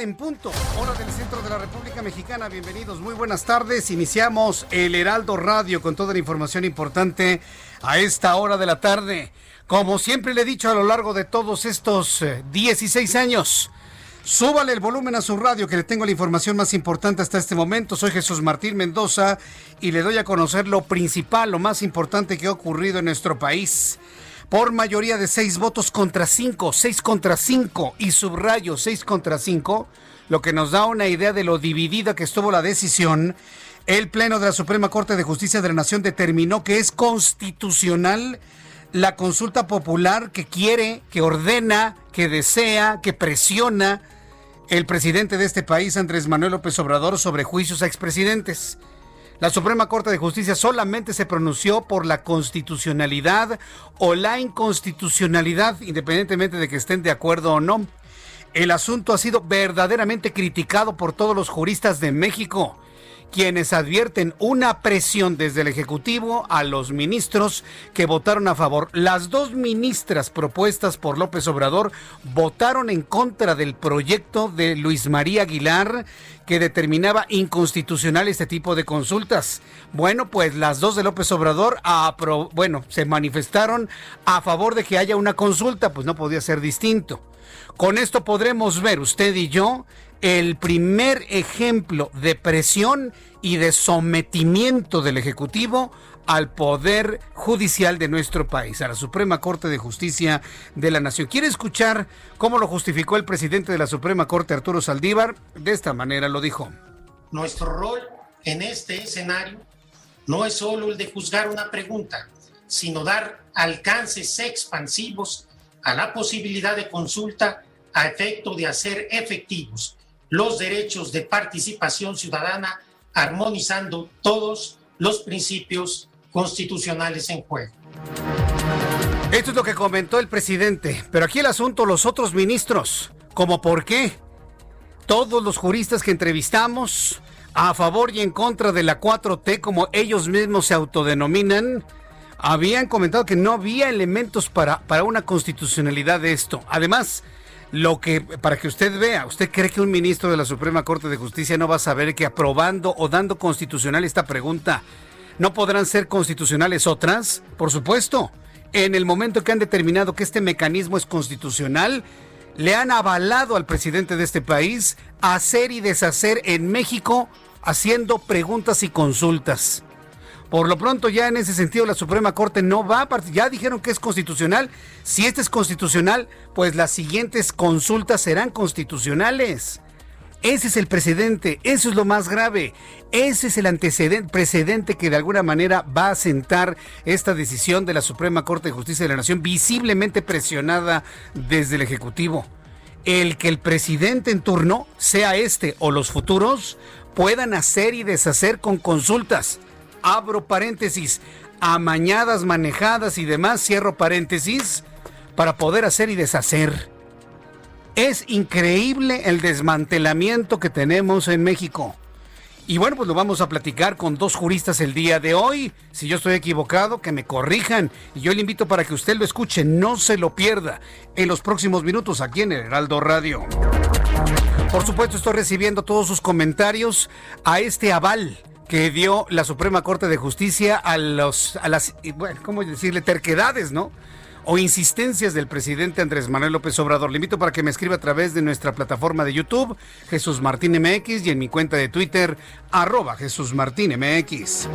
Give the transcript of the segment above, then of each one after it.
En punto, hora del centro de la República Mexicana. Bienvenidos, muy buenas tardes. Iniciamos el Heraldo Radio con toda la información importante a esta hora de la tarde. Como siempre le he dicho a lo largo de todos estos eh, 16 años, súbale el volumen a su radio que le tengo la información más importante hasta este momento. Soy Jesús Martín Mendoza y le doy a conocer lo principal, lo más importante que ha ocurrido en nuestro país por mayoría de seis votos contra cinco, seis contra cinco y subrayo seis contra cinco, lo que nos da una idea de lo dividida que estuvo la decisión. El Pleno de la Suprema Corte de Justicia de la Nación determinó que es constitucional la consulta popular que quiere, que ordena, que desea, que presiona el presidente de este país, Andrés Manuel López Obrador, sobre juicios a expresidentes. La Suprema Corte de Justicia solamente se pronunció por la constitucionalidad o la inconstitucionalidad, independientemente de que estén de acuerdo o no. El asunto ha sido verdaderamente criticado por todos los juristas de México, quienes advierten una presión desde el Ejecutivo a los ministros que votaron a favor. Las dos ministras propuestas por López Obrador votaron en contra del proyecto de Luis María Aguilar que determinaba inconstitucional este tipo de consultas. Bueno, pues las dos de López Obrador, bueno, se manifestaron a favor de que haya una consulta, pues no podía ser distinto. Con esto podremos ver usted y yo el primer ejemplo de presión y de sometimiento del Ejecutivo al Poder Judicial de nuestro país, a la Suprema Corte de Justicia de la Nación. ¿Quiere escuchar cómo lo justificó el presidente de la Suprema Corte, Arturo Saldívar? De esta manera lo dijo. Nuestro rol en este escenario no es solo el de juzgar una pregunta, sino dar alcances expansivos a la posibilidad de consulta a efecto de hacer efectivos los derechos de participación ciudadana, armonizando todos los principios constitucionales en juego. Esto es lo que comentó el presidente, pero aquí el asunto, los otros ministros, como por qué. Todos los juristas que entrevistamos, a favor y en contra de la 4T, como ellos mismos se autodenominan, habían comentado que no había elementos para, para una constitucionalidad de esto. Además, lo que, para que usted vea, ¿usted cree que un ministro de la Suprema Corte de Justicia no va a saber que aprobando o dando constitucional esta pregunta, no podrán ser constitucionales otras? Por supuesto. En el momento que han determinado que este mecanismo es constitucional, le han avalado al presidente de este país hacer y deshacer en México haciendo preguntas y consultas. Por lo pronto ya en ese sentido la Suprema Corte no va a partir. Ya dijeron que es constitucional. Si este es constitucional, pues las siguientes consultas serán constitucionales. Ese es el precedente, eso es lo más grave. Ese es el antecedente, precedente que de alguna manera va a sentar esta decisión de la Suprema Corte de Justicia de la Nación, visiblemente presionada desde el Ejecutivo. El que el presidente en turno, sea este o los futuros, puedan hacer y deshacer con consultas. Abro paréntesis, amañadas, manejadas y demás, cierro paréntesis, para poder hacer y deshacer. Es increíble el desmantelamiento que tenemos en México. Y bueno, pues lo vamos a platicar con dos juristas el día de hoy. Si yo estoy equivocado, que me corrijan. Y yo le invito para que usted lo escuche, no se lo pierda en los próximos minutos aquí en el Heraldo Radio. Por supuesto, estoy recibiendo todos sus comentarios a este aval que dio la Suprema Corte de Justicia a, los, a las, bueno, ¿cómo decirle? Terquedades, ¿no? O insistencias del presidente Andrés Manuel López Obrador. Le invito para que me escriba a través de nuestra plataforma de YouTube, Jesús Martín MX, y en mi cuenta de Twitter, arroba Jesús Martín MX.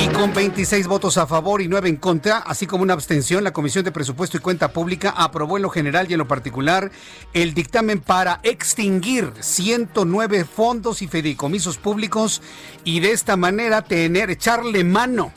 Y con 26 votos a favor y 9 en contra, así como una abstención, la Comisión de Presupuesto y Cuenta Pública aprobó en lo general y en lo particular el dictamen para extinguir 109 fondos y fideicomisos públicos y de esta manera tener, echarle mano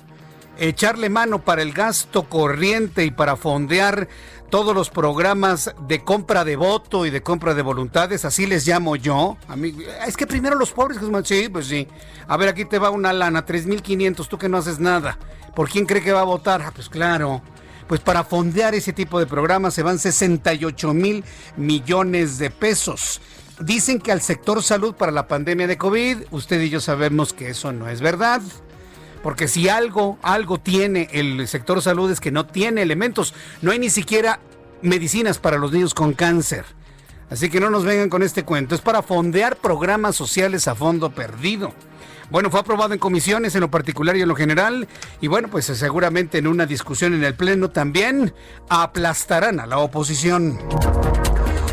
echarle mano para el gasto corriente y para fondear todos los programas de compra de voto y de compra de voluntades, así les llamo yo. A mí, es que primero los pobres, sí, pues sí. A ver, aquí te va una lana, 3.500, tú que no haces nada. ¿Por quién cree que va a votar? Ah, pues claro. Pues para fondear ese tipo de programas se van 68 mil millones de pesos. Dicen que al sector salud para la pandemia de COVID, usted y yo sabemos que eso no es verdad. Porque si algo, algo tiene el sector salud es que no tiene elementos. No hay ni siquiera medicinas para los niños con cáncer. Así que no nos vengan con este cuento. Es para fondear programas sociales a fondo perdido. Bueno, fue aprobado en comisiones en lo particular y en lo general. Y bueno, pues seguramente en una discusión en el Pleno también aplastarán a la oposición.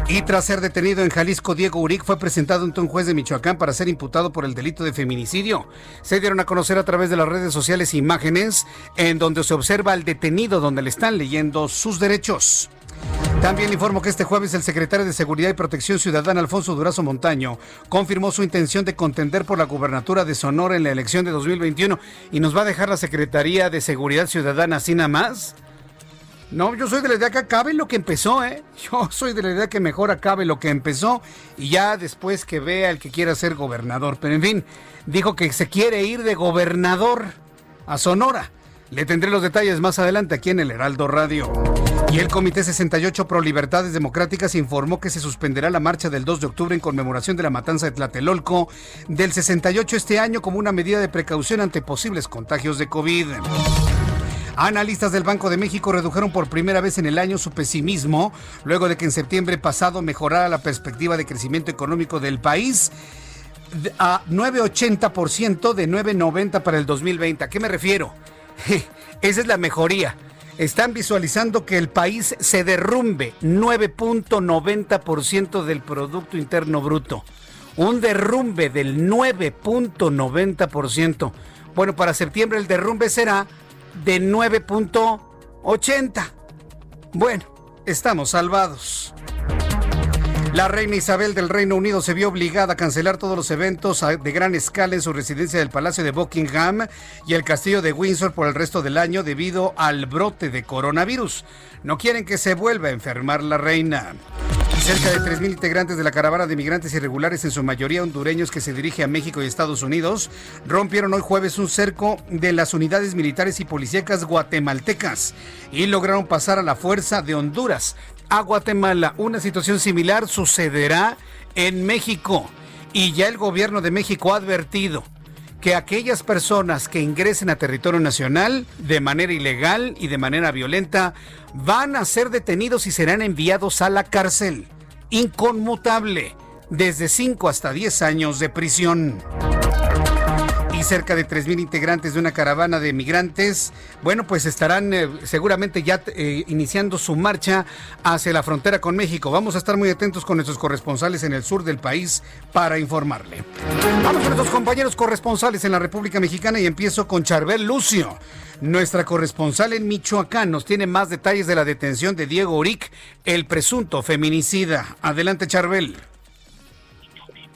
Y tras ser detenido en Jalisco, Diego Uric fue presentado ante un juez de Michoacán para ser imputado por el delito de feminicidio. Se dieron a conocer a través de las redes sociales imágenes en donde se observa al detenido donde le están leyendo sus derechos. También informo que este jueves el secretario de Seguridad y Protección Ciudadana, Alfonso Durazo Montaño, confirmó su intención de contender por la gubernatura de Sonora en la elección de 2021 y nos va a dejar la Secretaría de Seguridad Ciudadana así nada más. No, yo soy de la idea que acabe lo que empezó, ¿eh? Yo soy de la idea que mejor acabe lo que empezó y ya después que vea el que quiera ser gobernador. Pero en fin, dijo que se quiere ir de gobernador a Sonora. Le tendré los detalles más adelante aquí en el Heraldo Radio. Y el Comité 68 Pro Libertades Democráticas informó que se suspenderá la marcha del 2 de octubre en conmemoración de la matanza de Tlatelolco del 68 este año como una medida de precaución ante posibles contagios de COVID. Analistas del Banco de México redujeron por primera vez en el año su pesimismo luego de que en septiembre pasado mejorara la perspectiva de crecimiento económico del país a 9,80% de 9,90 para el 2020. ¿A qué me refiero? Esa es la mejoría. Están visualizando que el país se derrumbe 9.90% del Producto Interno Bruto. Un derrumbe del 9.90%. Bueno, para septiembre el derrumbe será de 9.80. Bueno, estamos salvados. La reina Isabel del Reino Unido se vio obligada a cancelar todos los eventos de gran escala en su residencia del Palacio de Buckingham y el Castillo de Windsor por el resto del año debido al brote de coronavirus. No quieren que se vuelva a enfermar la reina. Cerca de 3.000 integrantes de la caravana de migrantes irregulares, en su mayoría hondureños que se dirige a México y Estados Unidos, rompieron hoy jueves un cerco de las unidades militares y policíacas guatemaltecas y lograron pasar a la fuerza de Honduras a Guatemala. Una situación similar sucederá en México y ya el gobierno de México ha advertido que aquellas personas que ingresen a territorio nacional de manera ilegal y de manera violenta van a ser detenidos y serán enviados a la cárcel inconmutable, desde 5 hasta 10 años de prisión. Cerca de 3.000 integrantes de una caravana de migrantes, bueno, pues estarán eh, seguramente ya eh, iniciando su marcha hacia la frontera con México. Vamos a estar muy atentos con nuestros corresponsales en el sur del país para informarle. Vamos con nuestros compañeros corresponsales en la República Mexicana y empiezo con Charbel Lucio. Nuestra corresponsal en Michoacán nos tiene más detalles de la detención de Diego Uric, el presunto feminicida. Adelante, Charbel.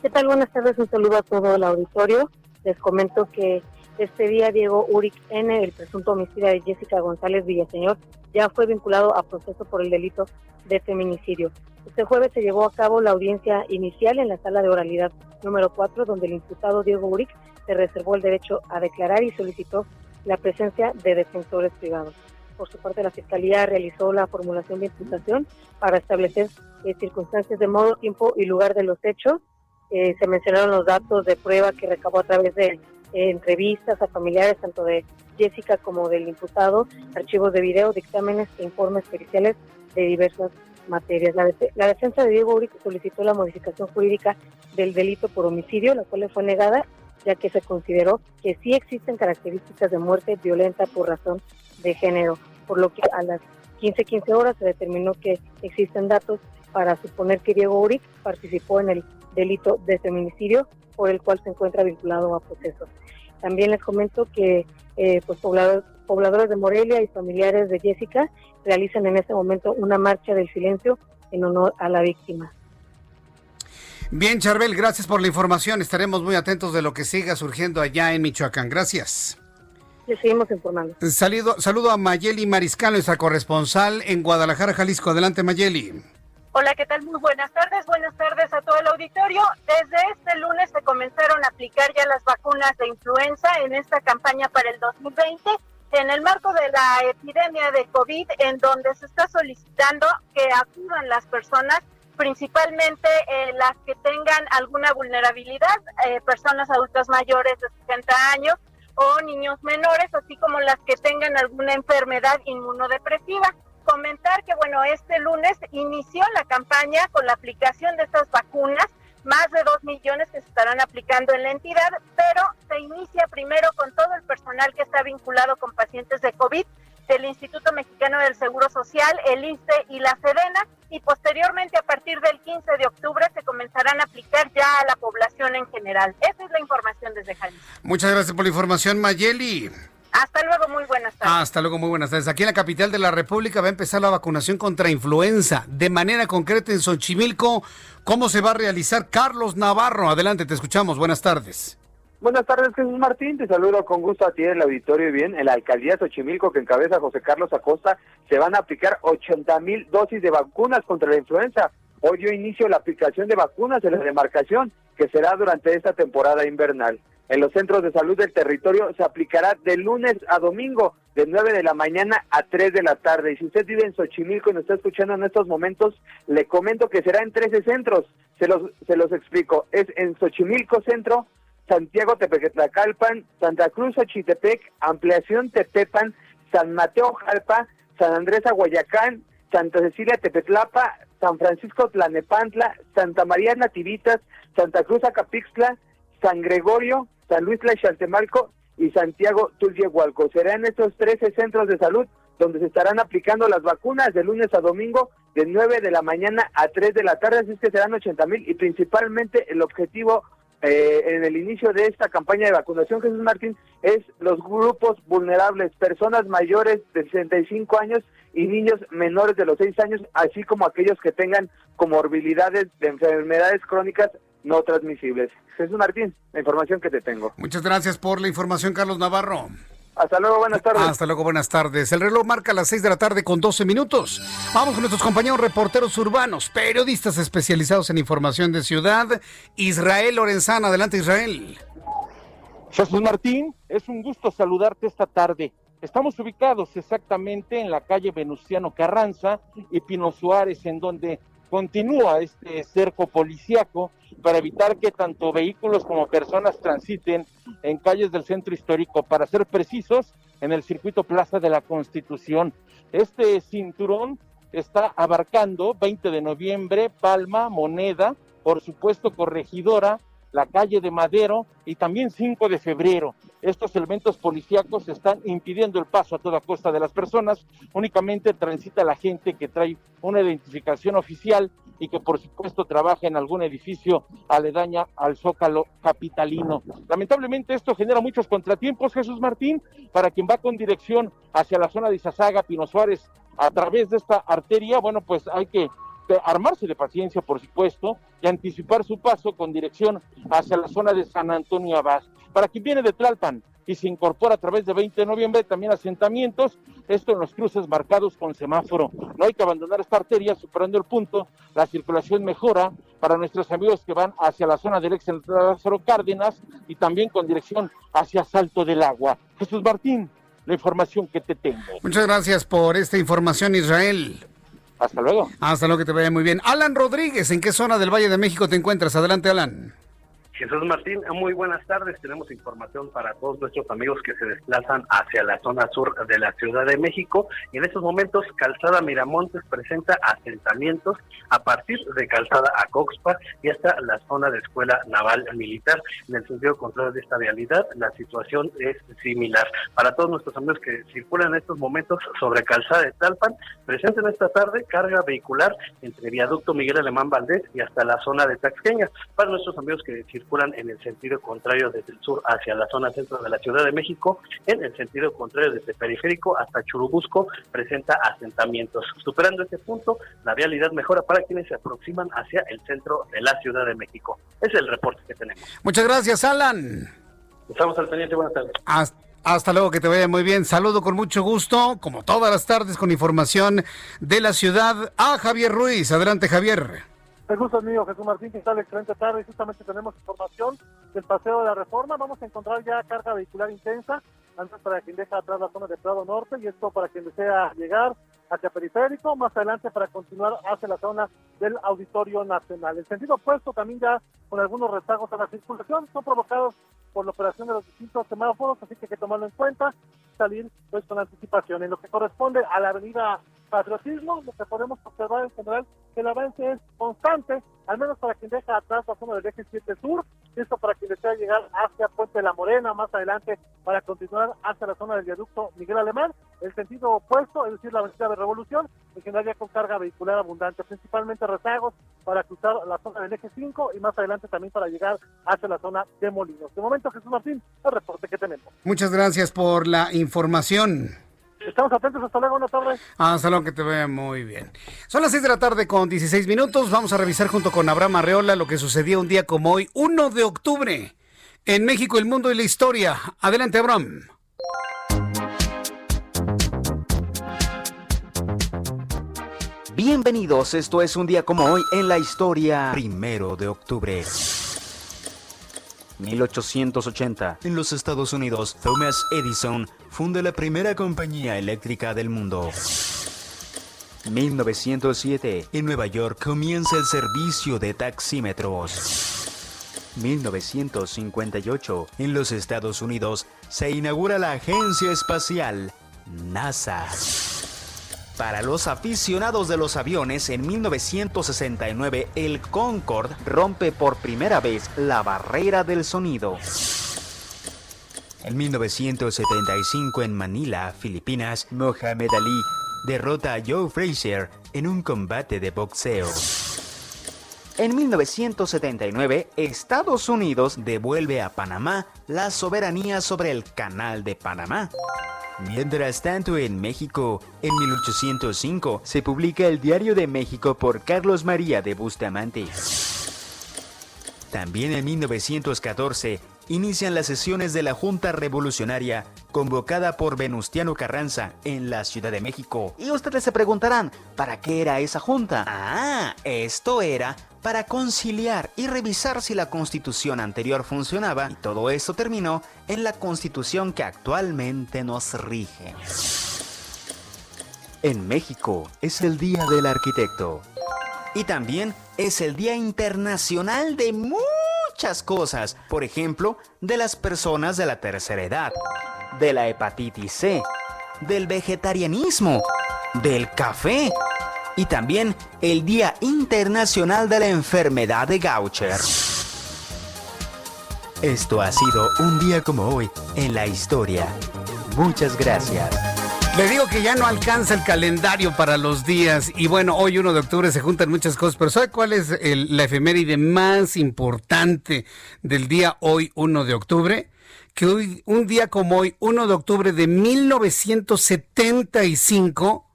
¿Qué tal? Buenas tardes. Un saludo a todo el auditorio. Les comento que este día Diego Uric N., el presunto homicida de Jessica González Villaseñor, ya fue vinculado a proceso por el delito de feminicidio. Este jueves se llevó a cabo la audiencia inicial en la sala de oralidad número 4, donde el imputado Diego Uric se reservó el derecho a declarar y solicitó la presencia de defensores privados. Por su parte, la Fiscalía realizó la formulación de imputación para establecer eh, circunstancias de modo, tiempo y lugar de los hechos eh, se mencionaron los datos de prueba que recabó a través de eh, entrevistas a familiares tanto de Jessica como del imputado, archivos de video, dictámenes e informes periciales de diversas materias. La, la defensa de Diego Uric solicitó la modificación jurídica del delito por homicidio, la cual le fue negada, ya que se consideró que sí existen características de muerte violenta por razón de género, por lo que a las 15-15 horas se determinó que existen datos para suponer que Diego Uric participó en el delito de feminicidio por el cual se encuentra vinculado a procesos. También les comento que eh, pues pobladores, pobladores de Morelia y familiares de Jessica realizan en este momento una marcha del silencio en honor a la víctima. Bien, Charbel, gracias por la información. Estaremos muy atentos de lo que siga surgiendo allá en Michoacán. Gracias. Le seguimos informando. Saludo, saludo a Mayeli Mariscal, nuestra corresponsal en Guadalajara, Jalisco. Adelante, Mayeli. Hola, ¿qué tal? Muy buenas tardes. Buenas tardes a todo el auditorio. Desde este lunes se comenzaron a aplicar ya las vacunas de influenza en esta campaña para el 2020 en el marco de la epidemia de COVID, en donde se está solicitando que acudan las personas, principalmente eh, las que tengan alguna vulnerabilidad, eh, personas adultas mayores de 60 años o niños menores, así como las que tengan alguna enfermedad inmunodepresiva comentar que, bueno, este lunes inició la campaña con la aplicación de estas vacunas, más de dos millones que se estarán aplicando en la entidad, pero se inicia primero con todo el personal que está vinculado con pacientes de COVID del Instituto Mexicano del Seguro Social, el ISTE y la SEDENA, y posteriormente a partir del 15 de octubre se comenzarán a aplicar ya a la población en general. Esa es la información desde Jalisco. Muchas gracias por la información, Mayeli. Hasta luego, muy buenas tardes. hasta luego, muy buenas tardes. Aquí en la capital de la República va a empezar la vacunación contra influenza. De manera concreta en Xochimilco, ¿cómo se va a realizar? Carlos Navarro, adelante, te escuchamos. Buenas tardes. Buenas tardes, Jesús Martín. Te saludo con gusto a ti en el auditorio y bien. En la alcaldía de Xochimilco, que encabeza José Carlos Acosta, se van a aplicar 80 mil dosis de vacunas contra la influenza. Hoy dio inicio la aplicación de vacunas en la demarcación, que será durante esta temporada invernal en los centros de salud del territorio se aplicará de lunes a domingo, de 9 de la mañana a 3 de la tarde. Y si usted vive en Xochimilco y nos está escuchando en estos momentos, le comento que será en 13 centros. Se los, se los explico. Es en Xochimilco Centro, Santiago Tepequetlacalpan, Santa Cruz Xochitepec, Ampliación Tepepan, San Mateo Jalpa, San Andrés Aguayacán, Santa Cecilia Tepetlapa, San Francisco Tlanepantla, Santa María Nativitas, Santa Cruz Acapixtla, San Gregorio, San Luis Tlaxaltemalco y Santiago Tulyehualco. Será en estos 13 centros de salud donde se estarán aplicando las vacunas de lunes a domingo de 9 de la mañana a 3 de la tarde, así es que serán 80 mil y principalmente el objetivo eh, en el inicio de esta campaña de vacunación, Jesús Martín, es los grupos vulnerables, personas mayores de 65 años y niños menores de los 6 años, así como aquellos que tengan comorbilidades de enfermedades crónicas no transmisibles. Jesús Martín, la información que te tengo. Muchas gracias por la información, Carlos Navarro. Hasta luego, buenas tardes. Hasta luego, buenas tardes. El reloj marca las 6 de la tarde con 12 minutos. Vamos con nuestros compañeros reporteros urbanos, periodistas especializados en información de ciudad. Israel Lorenzana, adelante Israel. Jesús Martín, es un gusto saludarte esta tarde. Estamos ubicados exactamente en la calle Venustiano Carranza y Pino Suárez, en donde continúa este cerco policíaco para evitar que tanto vehículos como personas transiten en calles del centro histórico, para ser precisos, en el circuito Plaza de la Constitución. Este cinturón está abarcando 20 de noviembre, Palma, Moneda, por supuesto Corregidora, la calle de Madero y también 5 de febrero. Estos elementos policíacos están impidiendo el paso a toda costa de las personas, únicamente transita la gente que trae una identificación oficial y que por supuesto trabaja en algún edificio aledaña al zócalo capitalino. Lamentablemente esto genera muchos contratiempos, Jesús Martín, para quien va con dirección hacia la zona de Izazaga, Pino Suárez, a través de esta arteria, bueno, pues hay que armarse de paciencia, por supuesto, y anticipar su paso con dirección hacia la zona de San Antonio Abad. Para quien viene de Tlalpan y se incorpora a través de 20 de noviembre, también asentamientos, esto en los cruces marcados con semáforo. No hay que abandonar esta arteria, superando el punto, la circulación mejora para nuestros amigos que van hacia la zona del ex Lázaro Cárdenas y también con dirección hacia Salto del Agua. Jesús Martín, la información que te tengo. Muchas gracias por esta información, Israel. Hasta luego. Hasta luego, que te vaya muy bien. Alan Rodríguez, ¿en qué zona del Valle de México te encuentras? Adelante, Alan. Jesús Martín, muy buenas tardes. Tenemos información para todos nuestros amigos que se desplazan hacia la zona sur de la Ciudad de México. Y en estos momentos, Calzada Miramontes presenta asentamientos a partir de Calzada Acoxpa y hasta la zona de Escuela Naval Militar. En el sentido contrario de esta vialidad, la situación es similar. Para todos nuestros amigos que circulan en estos momentos sobre Calzada de Talpan, presenten esta tarde carga vehicular entre Viaducto Miguel Alemán Valdés y hasta la zona de Taxqueña. Para nuestros amigos que circulan en el sentido contrario desde el sur hacia la zona centro de la Ciudad de México, en el sentido contrario desde Periférico hasta Churubusco, presenta asentamientos. Superando este punto, la vialidad mejora para quienes se aproximan hacia el centro de la Ciudad de México. Es el reporte que tenemos. Muchas gracias, Alan. Estamos al pendiente, buenas tardes. Hasta luego, que te vaya muy bien. Saludo con mucho gusto, como todas las tardes, con información de la ciudad a Javier Ruiz. Adelante, Javier. El gusto mío, Jesús Martín, que tal? Excelente tarde. Justamente tenemos información del paseo de la reforma. Vamos a encontrar ya carga vehicular intensa, antes para quien deja atrás la zona de Prado Norte y esto para quien desea llegar hacia Periférico, más adelante para continuar hacia la zona del Auditorio Nacional. El sentido opuesto también ya con algunos rezagos a la circulación son provocados por la operación de los distintos semáforos, así que hay que tomarlo en cuenta, salir pues con anticipación. En lo que corresponde a la avenida Patriotismo, lo que podemos observar en general que el avance es constante, al menos para quien deja atrás la zona del eje 7 sur, esto para quien desea llegar hacia Puente de la Morena, más adelante para continuar hacia la zona del viaducto Miguel Alemán, el sentido opuesto, es decir, la avenida de Revolución, en general ya con carga vehicular abundante, principalmente rezagos para cruzar la zona del eje 5 y más adelante también para llegar hacia la zona de Molinos. De momento, Jesús Martín, el reporte que tenemos. Muchas gracias por la información. Estamos atentos, hasta luego, buenas tardes. Hasta luego, que te vea muy bien. Son las 6 de la tarde con 16 minutos. Vamos a revisar junto con Abraham Arreola lo que sucedió un día como hoy, 1 de octubre, en México, el mundo y la historia. Adelante, Abraham. Bienvenidos, esto es un día como hoy en la historia. Primero de octubre. 1880. En los Estados Unidos, Thomas Edison funda la primera compañía eléctrica del mundo. 1907. En Nueva York comienza el servicio de taxímetros. 1958. En los Estados Unidos se inaugura la Agencia Espacial NASA. Para los aficionados de los aviones, en 1969 el Concorde rompe por primera vez la barrera del sonido. En 1975 en Manila, Filipinas, Mohamed Ali derrota a Joe Frazier en un combate de boxeo. En 1979, Estados Unidos devuelve a Panamá la soberanía sobre el Canal de Panamá. Mientras tanto, en México, en 1805, se publica el Diario de México por Carlos María de Bustamante. También en 1914, inician las sesiones de la Junta Revolucionaria, convocada por Venustiano Carranza en la Ciudad de México. Y ustedes se preguntarán, ¿para qué era esa junta? Ah, esto era para conciliar y revisar si la constitución anterior funcionaba y todo esto terminó en la constitución que actualmente nos rige. En México es el Día del Arquitecto y también es el Día Internacional de muchas cosas, por ejemplo, de las personas de la tercera edad, de la hepatitis C, del vegetarianismo, del café y también el Día Internacional de la Enfermedad de Gaucher. Esto ha sido un día como hoy en la historia. Muchas gracias. Le digo que ya no alcanza el calendario para los días y bueno, hoy 1 de octubre se juntan muchas cosas, pero ¿sabe cuál es el, la efeméride más importante del día hoy 1 de octubre? Que hoy, un día como hoy, 1 de octubre de 1975,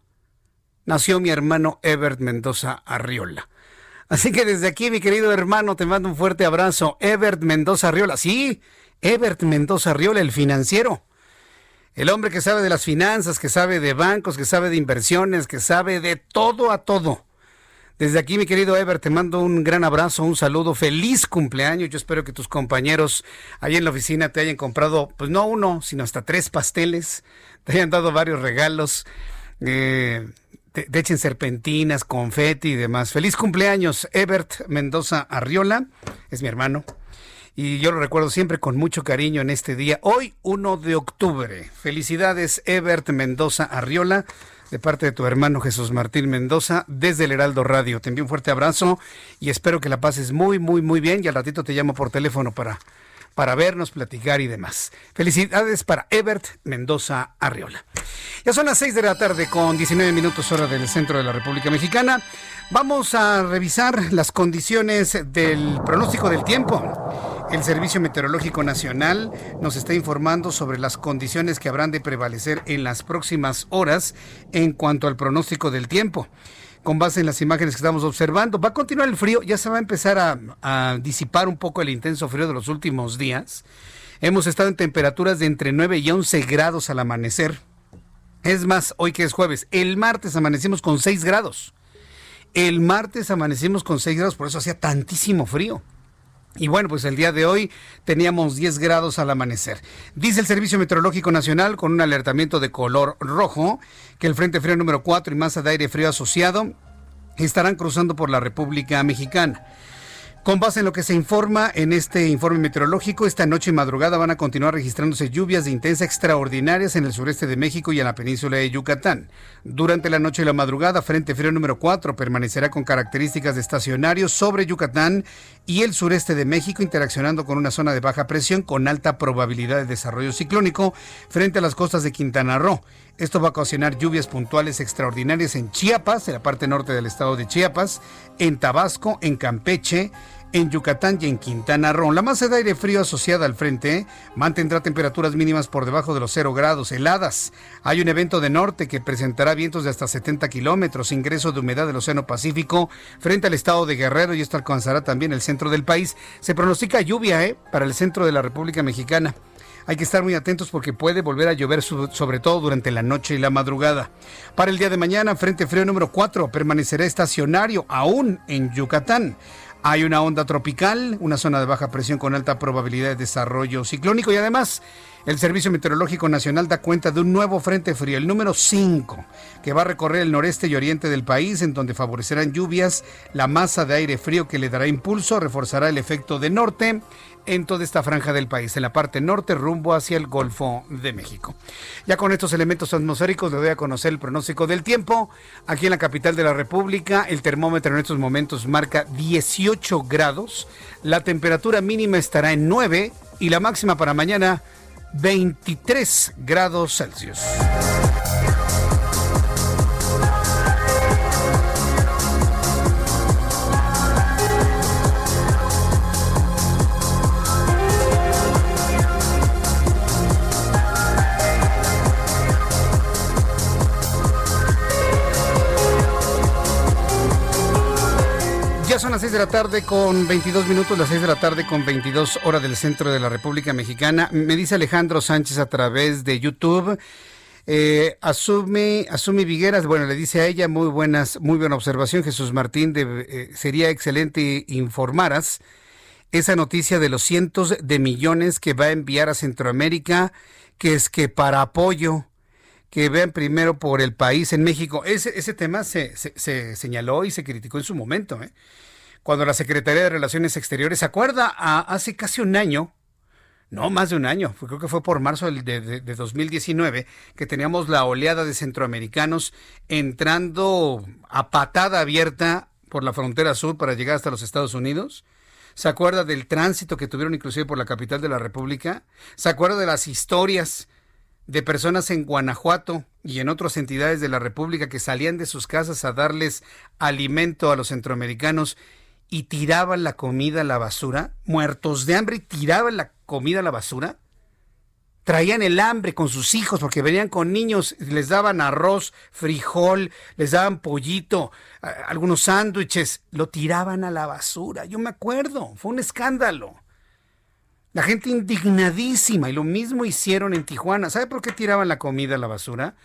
nació mi hermano Ebert Mendoza Arriola. Así que desde aquí, mi querido hermano, te mando un fuerte abrazo. Ebert Mendoza Arriola. Sí, Ebert Mendoza Arriola, el financiero. El hombre que sabe de las finanzas, que sabe de bancos, que sabe de inversiones, que sabe de todo a todo. Desde aquí, mi querido Ever, te mando un gran abrazo, un saludo, feliz cumpleaños. Yo espero que tus compañeros ahí en la oficina te hayan comprado, pues no uno, sino hasta tres pasteles, te hayan dado varios regalos. Eh, te, echen serpentinas, confeti y demás. Feliz cumpleaños, Ebert Mendoza Arriola, es mi hermano. Y yo lo recuerdo siempre con mucho cariño en este día. Hoy, 1 de octubre. Felicidades, Ebert Mendoza Arriola, de parte de tu hermano Jesús Martín Mendoza, desde el Heraldo Radio. Te envío un fuerte abrazo y espero que la pases muy, muy, muy bien. Y al ratito te llamo por teléfono para para vernos, platicar y demás. Felicidades para Ebert Mendoza Arriola. Ya son las 6 de la tarde con 19 minutos hora del centro de la República Mexicana. Vamos a revisar las condiciones del pronóstico del tiempo. El Servicio Meteorológico Nacional nos está informando sobre las condiciones que habrán de prevalecer en las próximas horas en cuanto al pronóstico del tiempo con base en las imágenes que estamos observando. Va a continuar el frío, ya se va a empezar a, disipar un poco el intenso frío de los últimos días. Hemos estado en temperaturas de entre 9 y 11 grados al amanecer. Es más, hoy que es jueves, el martes amanecimos con 6 grados. El martes amanecimos con 6 grados, por eso hacía tantísimo frío. Y bueno, pues el día de hoy teníamos 10 grados al amanecer. Dice el Servicio Meteorológico Nacional con un alertamiento de color rojo que el Frente Frío número 4 y masa de aire frío asociado estarán cruzando por la República Mexicana. Con base en lo que se informa en este informe meteorológico, esta noche y madrugada van a continuar registrándose lluvias de intensa extraordinarias en el sureste de México y en la península de Yucatán. Durante la noche y la madrugada, Frente Frío número 4 permanecerá con características de estacionario sobre Yucatán y el sureste de México, interaccionando con una zona de baja presión con alta probabilidad de desarrollo ciclónico frente a las costas de Quintana Roo. Esto va a ocasionar lluvias puntuales extraordinarias en Chiapas, en la parte norte del estado de Chiapas, en Tabasco, en Campeche, en Yucatán y en Quintana Roo. La masa de aire frío asociada al frente mantendrá temperaturas mínimas por debajo de los 0 grados heladas. Hay un evento de norte que presentará vientos de hasta 70 kilómetros, ingreso de humedad del Océano Pacífico frente al estado de Guerrero y esto alcanzará también el centro del país. Se pronostica lluvia ¿eh? para el centro de la República Mexicana. Hay que estar muy atentos porque puede volver a llover sobre todo durante la noche y la madrugada. Para el día de mañana, Frente Frío número 4 permanecerá estacionario aún en Yucatán. Hay una onda tropical, una zona de baja presión con alta probabilidad de desarrollo ciclónico y además el Servicio Meteorológico Nacional da cuenta de un nuevo frente frío, el número 5, que va a recorrer el noreste y oriente del país, en donde favorecerán lluvias. La masa de aire frío que le dará impulso reforzará el efecto de norte en toda esta franja del país, en la parte norte rumbo hacia el Golfo de México. Ya con estos elementos atmosféricos le doy a conocer el pronóstico del tiempo. Aquí en la capital de la República, el termómetro en estos momentos marca 18 grados, la temperatura mínima estará en 9 y la máxima para mañana 23 grados Celsius. De la tarde con 22 minutos, las 6 de la tarde con 22 horas del centro de la República Mexicana. Me dice Alejandro Sánchez a través de YouTube. Eh, asume, asume Vigueras, bueno, le dice a ella, muy buenas, muy buena observación, Jesús Martín, de, eh, sería excelente informaras esa noticia de los cientos de millones que va a enviar a Centroamérica, que es que para apoyo, que vean primero por el país en México. Ese, ese tema se, se, señaló y se criticó en su momento. ¿eh? Cuando la Secretaría de Relaciones Exteriores, ¿se acuerda? hace casi un año, no más de un año, creo que fue por marzo de, de, 2019, que teníamos la oleada de centroamericanos entrando a patada abierta por la frontera sur para llegar hasta los Estados Unidos. ¿Se acuerda del tránsito que tuvieron inclusive por la capital de la República? ¿Se acuerda de las historias de personas en Guanajuato y en otras entidades de la República que salían de sus casas a darles alimento a los centroamericanos y tiraban la comida a la basura, muertos de hambre y tiraban la comida a la basura. Traían el hambre con sus hijos porque venían con niños, les daban arroz, frijol, les daban pollito, algunos sándwiches, lo tiraban a la basura. Yo me acuerdo, fue un escándalo. La gente indignadísima y lo mismo hicieron en Tijuana. ¿Sabe por qué tiraban la comida a la basura?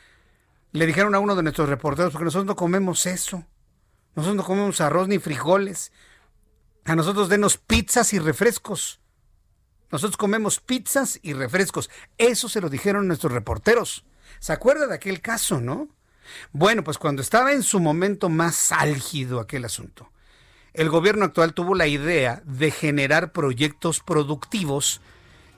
Le dijeron a uno de nuestros reporteros, porque nosotros no comemos eso. Nosotros no comemos arroz ni frijoles. A nosotros denos pizzas y refrescos. Nosotros comemos pizzas y refrescos. Eso se lo dijeron nuestros reporteros. ¿Se acuerda de aquel caso, no? Bueno, pues cuando estaba en su momento más álgido aquel asunto, el gobierno actual tuvo la idea de generar proyectos productivos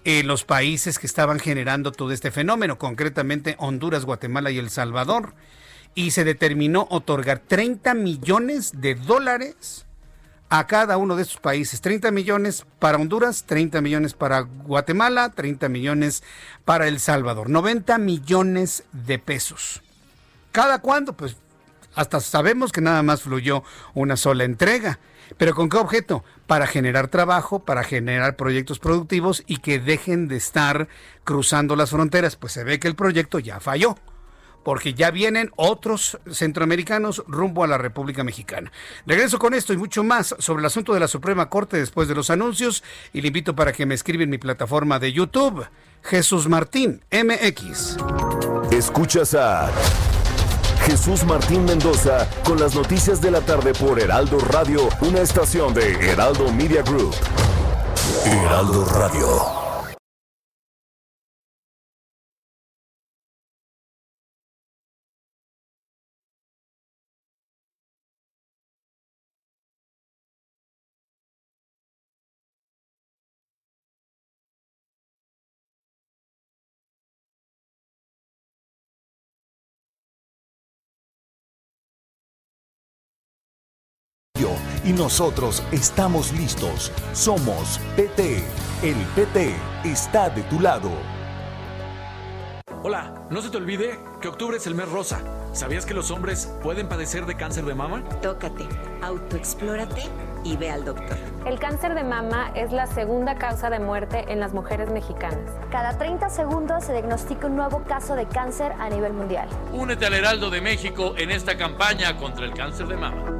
en los países que estaban generando todo este fenómeno, concretamente Honduras, Guatemala y El Salvador. Y se determinó otorgar 30 millones de dólares a cada uno de estos países. 30 millones para Honduras, 30 millones para Guatemala, 30 millones para El Salvador. 90 millones de pesos. ¿Cada cuándo? Pues hasta sabemos que nada más fluyó una sola entrega. ¿Pero con qué objeto? Para generar trabajo, para generar proyectos productivos y que dejen de estar cruzando las fronteras. Pues se ve que el proyecto ya falló porque ya vienen otros centroamericanos rumbo a la República Mexicana. Regreso con esto y mucho más sobre el asunto de la Suprema Corte después de los anuncios y le invito para que me escriba en mi plataforma de YouTube, Jesús Martín MX. Escuchas a Jesús Martín Mendoza con las noticias de la tarde por Heraldo Radio, una estación de Heraldo Media Group. Heraldo Radio. Y nosotros estamos listos. Somos PT. El PT está de tu lado. Hola, no se te olvide que octubre es el mes rosa. ¿Sabías que los hombres pueden padecer de cáncer de mama? Tócate, autoexplórate y ve al doctor. El cáncer de mama es la segunda causa de muerte en las mujeres mexicanas. Cada 30 segundos se diagnostica un nuevo caso de cáncer a nivel mundial. Únete al Heraldo de México en esta campaña contra el cáncer de mama.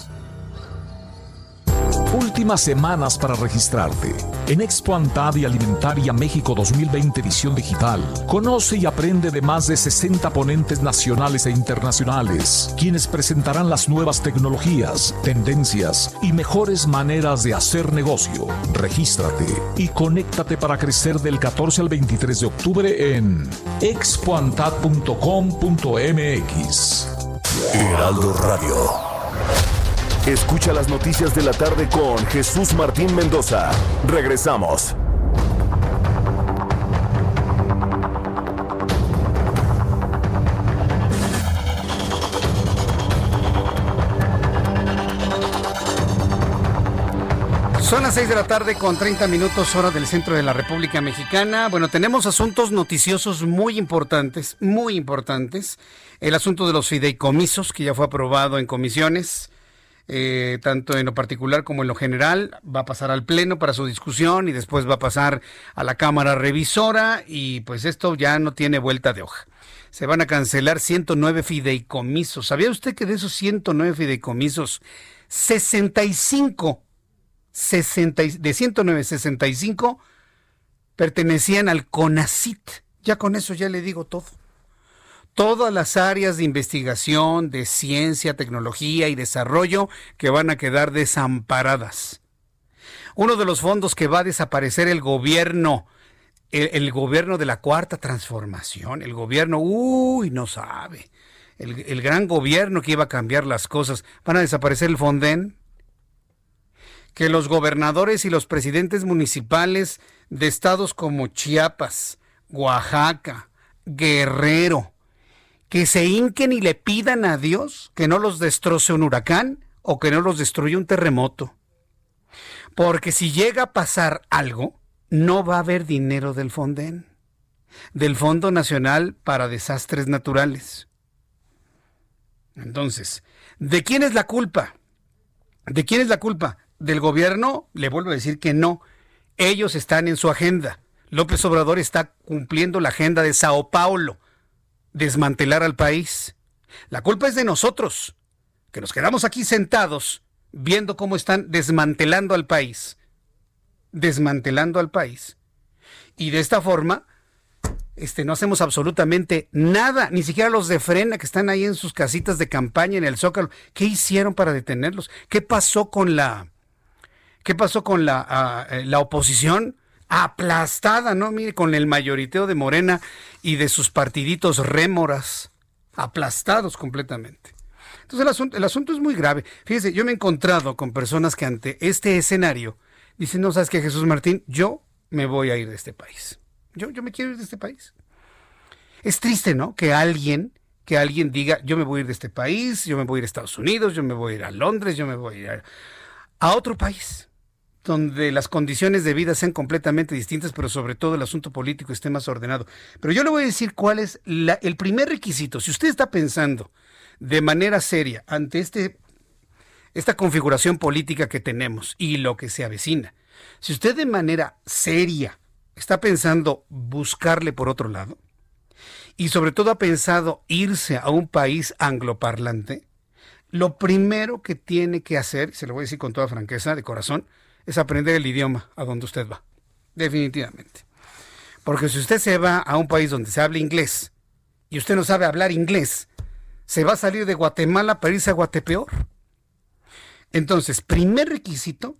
Últimas semanas para registrarte. En Expo Antad y Alimentaria México 2020 edición digital. Conoce y aprende de más de 60 ponentes nacionales e internacionales, quienes presentarán las nuevas tecnologías, tendencias y mejores maneras de hacer negocio. Regístrate y conéctate para crecer del 14 al 23 de octubre en expoantad.com.mx. Heraldo Radio. Escucha las noticias de la tarde con Jesús Martín Mendoza. Regresamos. Son las 6 de la tarde con 30 minutos hora del centro de la República Mexicana. Bueno, tenemos asuntos noticiosos muy importantes, muy importantes. El asunto de los fideicomisos, que ya fue aprobado en comisiones eh, tanto en lo particular como en lo general. Va a pasar al Pleno para su discusión y después va a pasar a la Cámara Revisora y pues esto ya no tiene vuelta de hoja. Se van a cancelar 109 fideicomisos. ¿Sabía usted que de esos 109 fideicomisos, 65, 60, de 109, 65 pertenecían al CONACIT? Ya con eso ya le digo todo todas las áreas de investigación, de ciencia, tecnología y desarrollo que van a quedar desamparadas. Uno de los fondos que va a desaparecer el gobierno, el, gobierno de la cuarta transformación, el gobierno, uy, no sabe, el, el gran gobierno que iba a cambiar las cosas, van a desaparecer el Fonden. Que los gobernadores y los presidentes municipales de estados como Chiapas, Oaxaca, Guerrero, que se hinquen y le pidan a Dios que no los destroce un huracán o que no los destruya un terremoto. Porque si llega a pasar algo, no va a haber dinero del Fonden, del Fondo Nacional para Desastres Naturales. Entonces, ¿de quién es la culpa? ¿De quién es la culpa? ¿Del gobierno? Le vuelvo a decir que no. Ellos están en su agenda. López Obrador está cumpliendo la agenda de Sao Paulo desmantelar al país. La culpa es de nosotros, que nos quedamos aquí sentados viendo cómo están desmantelando al país. Desmantelando al país. Y de esta forma, este, no hacemos absolutamente nada, ni siquiera los de frena que están ahí en sus casitas de campaña en el Zócalo. ¿Qué hicieron para detenerlos? ¿Qué pasó con la, qué pasó con la, ah, eh, la oposición? Aplastada, ¿no? Mire, con el mayoriteo de Morena y de sus partiditos rémoras, aplastados completamente. Entonces el asunto, el asunto es muy grave. Fíjese, yo me he encontrado con personas que ante este escenario dicen, no, ¿sabes qué, Jesús Martín? Yo me voy a ir de este país. Yo, yo me quiero ir de este país. Es triste, ¿no? Que alguien, que alguien diga, yo me voy a ir de este país, yo me voy a ir a Estados Unidos, yo me voy a ir a Londres, yo me voy a ir a otro país donde las condiciones de vida sean completamente distintas, pero sobre todo el asunto político esté más ordenado. Pero yo le voy a decir cuál es el primer requisito. Si usted está pensando de manera seria ante este, esta configuración política que tenemos y lo que se avecina, si usted de manera seria está pensando buscarle por otro lado, y sobre todo ha pensado irse a un país angloparlante, lo primero que tiene que hacer, se lo voy a decir con toda franqueza, de corazón, es aprender el idioma a donde usted va. Definitivamente. Porque si usted se va a un país donde se habla inglés y usted no sabe hablar inglés, se va a salir de Guatemala para irse a Guatepeor. Entonces, primer requisito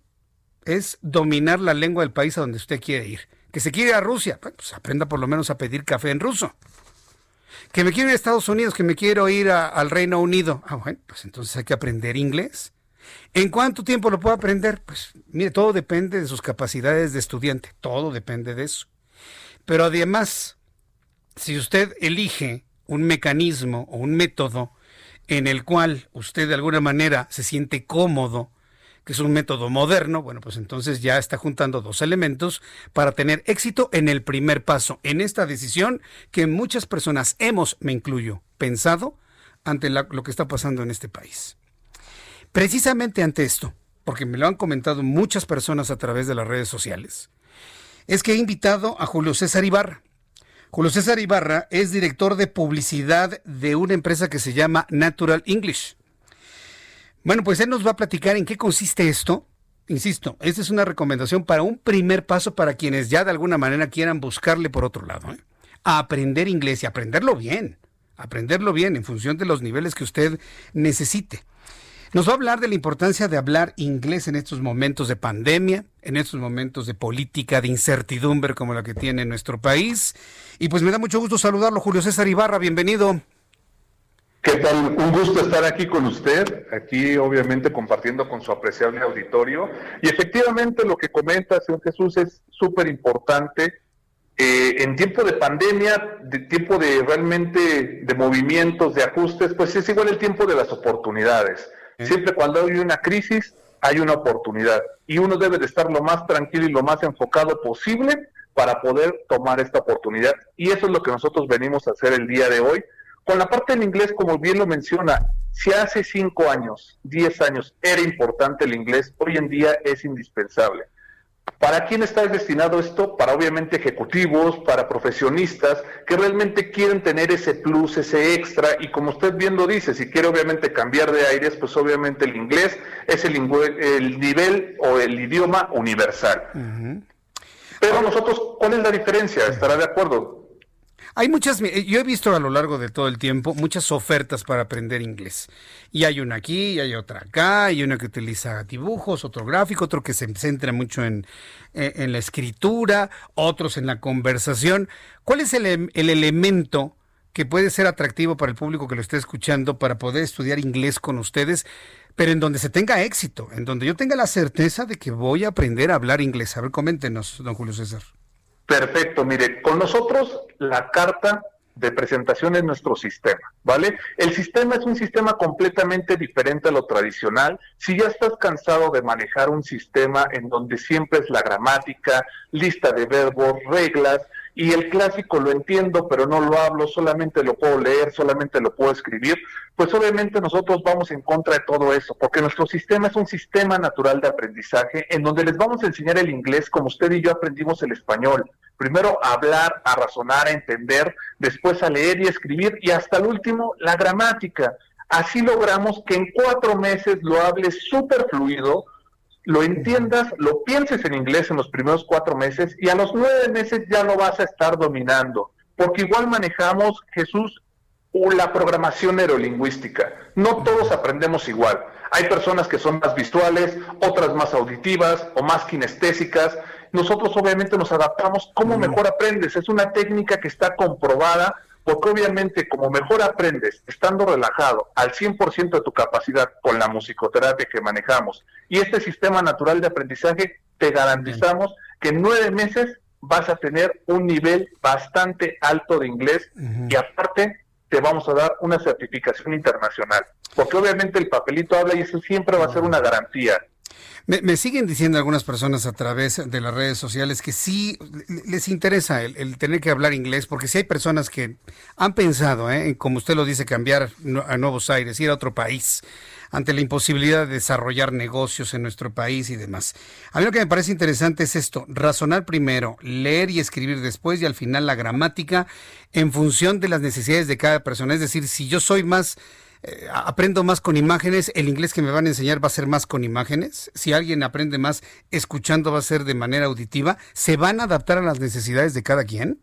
es dominar la lengua del país a donde usted quiere ir. Que se quiere ir a Rusia, pues aprenda por lo menos a pedir café en ruso. Que me quiero ir a Estados Unidos, que me quiero ir al Reino Unido. Ah, bueno, pues entonces hay que aprender inglés. ¿En cuánto tiempo lo puedo aprender? Pues mire, todo depende de sus capacidades de estudiante, todo depende de eso. Pero además, si usted elige un mecanismo o un método en el cual usted de alguna manera se siente cómodo, que es un método moderno, bueno, pues entonces ya está juntando dos elementos para tener éxito en el primer paso, en esta decisión que muchas personas hemos, me incluyo, pensado ante lo que está pasando en este país. Precisamente ante esto, porque me lo han comentado muchas personas a través de las redes sociales, es que he invitado a Julio César Ibarra. Julio César Ibarra es director de publicidad de una empresa que se llama Natural English. Bueno, pues él nos va a platicar en qué consiste esto. Insisto, esta es una recomendación para un primer paso para quienes ya de alguna manera quieran buscarle por otro lado. ¿eh? A aprender inglés y aprenderlo bien. Aprenderlo bien en función de los niveles que usted necesite. Nos va a hablar de la importancia de hablar inglés en estos momentos de pandemia, en estos momentos de política, de incertidumbre como la que tiene nuestro país. Y pues me da mucho gusto saludarlo, Julio César Ibarra, bienvenido. ¿Qué tal? Un gusto estar aquí con usted, aquí obviamente compartiendo con su apreciable auditorio. Y efectivamente lo que comenta, señor Jesús, es súper importante. Eh, en tiempo de pandemia, de tiempo de realmente de movimientos, de ajustes, pues es igual el tiempo de las oportunidades. Siempre cuando hay una crisis hay una oportunidad y uno debe de estar lo más tranquilo y lo más enfocado posible para poder tomar esta oportunidad. Y eso es lo que nosotros venimos a hacer el día de hoy. Con la parte del inglés, como bien lo menciona, si hace cinco años, diez años era importante el inglés, hoy en día es indispensable. ¿Para quién está destinado esto? Para obviamente ejecutivos, para profesionistas que realmente quieren tener ese plus, ese extra y como usted bien lo dice, si quiere obviamente cambiar de aires, pues obviamente el inglés es el, el nivel o el idioma universal. Pero nosotros, ¿cuál es la diferencia? ¿Estará de acuerdo? Hay muchas, yo he visto a lo largo de todo el tiempo muchas ofertas para aprender inglés. Y hay una aquí, y hay otra acá, y una que utiliza dibujos, otro gráfico, otro que se centra mucho en, eh, la escritura, otros en la conversación. ¿Cuál es el, el elemento que puede ser atractivo para el público que lo esté escuchando para poder estudiar inglés con ustedes, pero en donde se tenga éxito, en donde yo tenga la certeza de que voy a aprender a hablar inglés? A ver, coméntenos, don Julio César. Perfecto, mire, con nosotros la carta de presentación es nuestro sistema, ¿vale? El sistema es un sistema completamente diferente a lo tradicional. Si ya estás cansado de manejar un sistema en donde siempre es la gramática, lista de verbos, reglas, y el clásico lo entiendo, pero no lo hablo, solamente lo puedo leer, solamente lo puedo escribir, pues obviamente nosotros vamos en contra de todo eso, porque nuestro sistema es un sistema natural de aprendizaje en donde les vamos a enseñar el inglés como usted y yo aprendimos el español, primero a hablar, a razonar, a entender, después a leer y escribir y hasta el último la gramática. Así logramos que en cuatro meses lo hables súper fluido, lo entiendas, lo pienses en inglés en los primeros cuatro meses y a los nueve meses ya lo vas a estar dominando. Porque igual manejamos, Jesús, la programación neurolingüística. No todos aprendemos igual. Hay personas que son más visuales, otras más auditivas o más kinestésicas. Nosotros obviamente nos adaptamos. ¿Cómo mejor aprendes? Es una técnica que está comprobada porque obviamente como mejor aprendes estando relajado al 100% de tu capacidad con la musicoterapia que manejamos y este sistema natural de aprendizaje, te garantizamos que en nueve meses vas a tener un nivel bastante alto de inglés y aparte te vamos a dar una certificación internacional. Porque obviamente el papelito habla y eso siempre va a ser una garantía. Me, siguen diciendo algunas personas a través de las redes sociales que sí les interesa el, tener que hablar inglés, porque si hay personas que han pensado, ¿eh? como usted lo dice, cambiar a Nuevos Aires, ir a otro país, ante la imposibilidad de desarrollar negocios en nuestro país y demás. A mí lo que me parece interesante es esto, razonar primero, leer y escribir después y al final la gramática en función de las necesidades de cada persona. Es decir, si yo soy más eh, aprendo más con imágenes, el inglés que me van a enseñar va a ser más con imágenes. Si alguien aprende más escuchando, va a ser de manera auditiva. ¿Se van a adaptar a las necesidades de cada quien?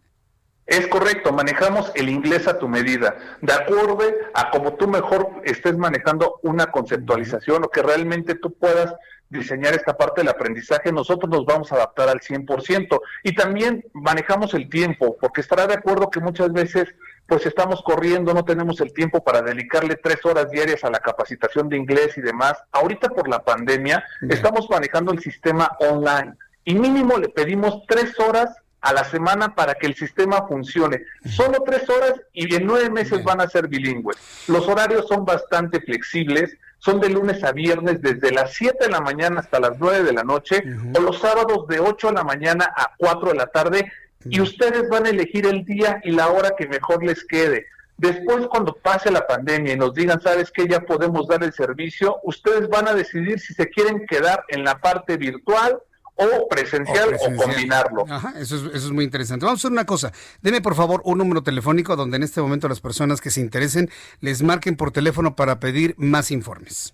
Es correcto, manejamos el inglés a tu medida, de acuerdo a como tú mejor estés manejando una conceptualización o que realmente tú puedas diseñar esta parte del aprendizaje, nosotros nos vamos a adaptar al 100%. Y también manejamos el tiempo, porque estará de acuerdo que muchas veces pues estamos corriendo, no tenemos el tiempo para dedicarle tres horas diarias a la capacitación de inglés y demás. Ahorita por la pandemia estamos manejando el sistema online y mínimo le pedimos tres horas a la semana para que el sistema funcione. Solo tres horas y en nueve meses van a ser bilingües. Los horarios son bastante flexibles, son de lunes a viernes desde las 7 de la mañana hasta las 9 de la noche o los sábados de 8 de la mañana a 4 de la tarde y ustedes van a elegir el día y la hora que mejor les quede. Después, cuando pase la pandemia y nos digan, sabes que ya podemos dar el servicio, ustedes van a decidir si se quieren quedar en la parte virtual o presencial o, combinarlo. Ajá, eso es, eso es muy interesante. Vamos a hacer una cosa. Deme por favor un número telefónico donde en este momento las personas que se interesen les marquen por teléfono para pedir más informes.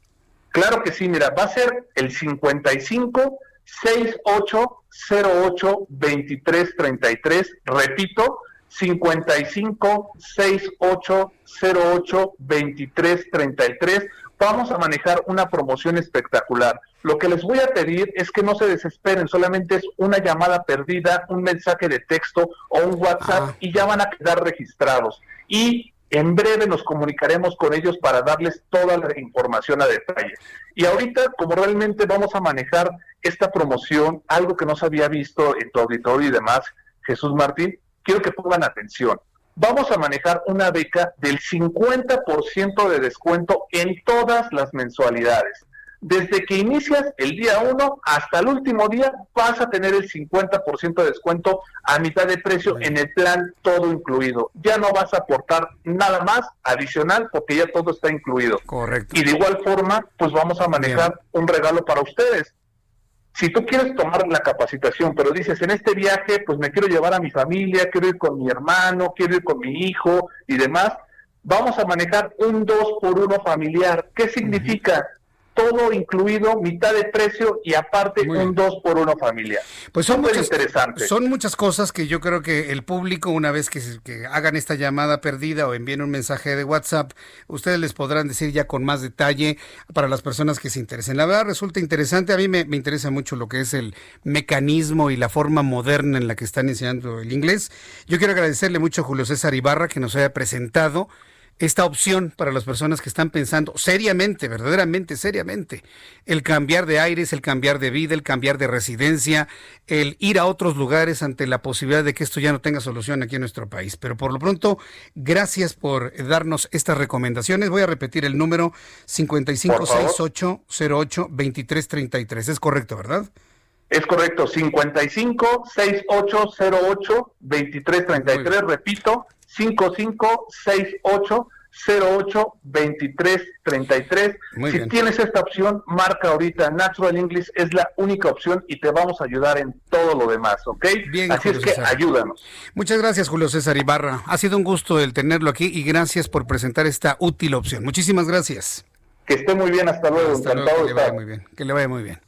Claro que sí, mira, va a ser el 55 6808 2333, repito, 55 6808 2333. Vamos a manejar una promoción espectacular. Lo que les voy a pedir es que no se desesperen, solamente es una llamada perdida, un mensaje de texto o un WhatsApp y ya van a quedar registrados. Y en breve nos comunicaremos con ellos para darles toda la información a detalle. Y ahorita, como realmente vamos a manejar esta promoción, algo que no se había visto en tu auditorio y demás, Jesús Martín, quiero que pongan atención. Vamos a manejar una beca del 50% de descuento en todas las mensualidades desde que inicias el día 1 hasta el último día vas a tener el 50% de descuento a mitad de precio en el plan todo incluido. Ya no vas a aportar nada más adicional porque ya todo está incluido. Correcto. Y de igual forma, pues vamos a manejar un regalo para ustedes. Si tú quieres tomar la capacitación, pero dices, en este viaje, pues me quiero llevar a mi familia, quiero ir con mi hermano, quiero ir con mi hijo y demás, vamos a manejar un 2 por 1 familiar. ¿Qué significa? Todo incluido, mitad de precio y aparte un 2 por 1 familia. Pues son muchas, son muchas cosas que yo creo que el público, una vez que, hagan esta llamada perdida o envíen un mensaje de WhatsApp, ustedes les podrán decir ya con más detalle para las personas que se interesen. La verdad resulta interesante, a mí me, me interesa mucho lo que es el mecanismo y la forma moderna en la que están enseñando el inglés. Yo quiero agradecerle mucho a Julio César Ibarra que nos haya presentado esta opción para las personas que están pensando seriamente, verdaderamente seriamente, el cambiar de aires, el cambiar de vida, el cambiar de residencia, el ir a otros lugares ante la posibilidad de que esto ya no tenga solución aquí en nuestro país. Pero por lo pronto, gracias por darnos estas recomendaciones. Voy a repetir el número 5568082333. Es correcto, ¿verdad? Es correcto, 5568082333, repito, 5568 08 23 33. Muy si bien. tienes esta opción, marca ahorita Natural English, es la única opción y te vamos a ayudar en todo lo demás, ¿ok? Bien, Así es que César. ayúdanos. Muchas gracias, Julio César Ibarra. Ha sido un gusto el tenerlo aquí y gracias por presentar esta útil opción. Muchísimas gracias. Que esté muy bien, hasta luego. Hasta luego, que de le vaya muy bien. Que le vaya muy bien.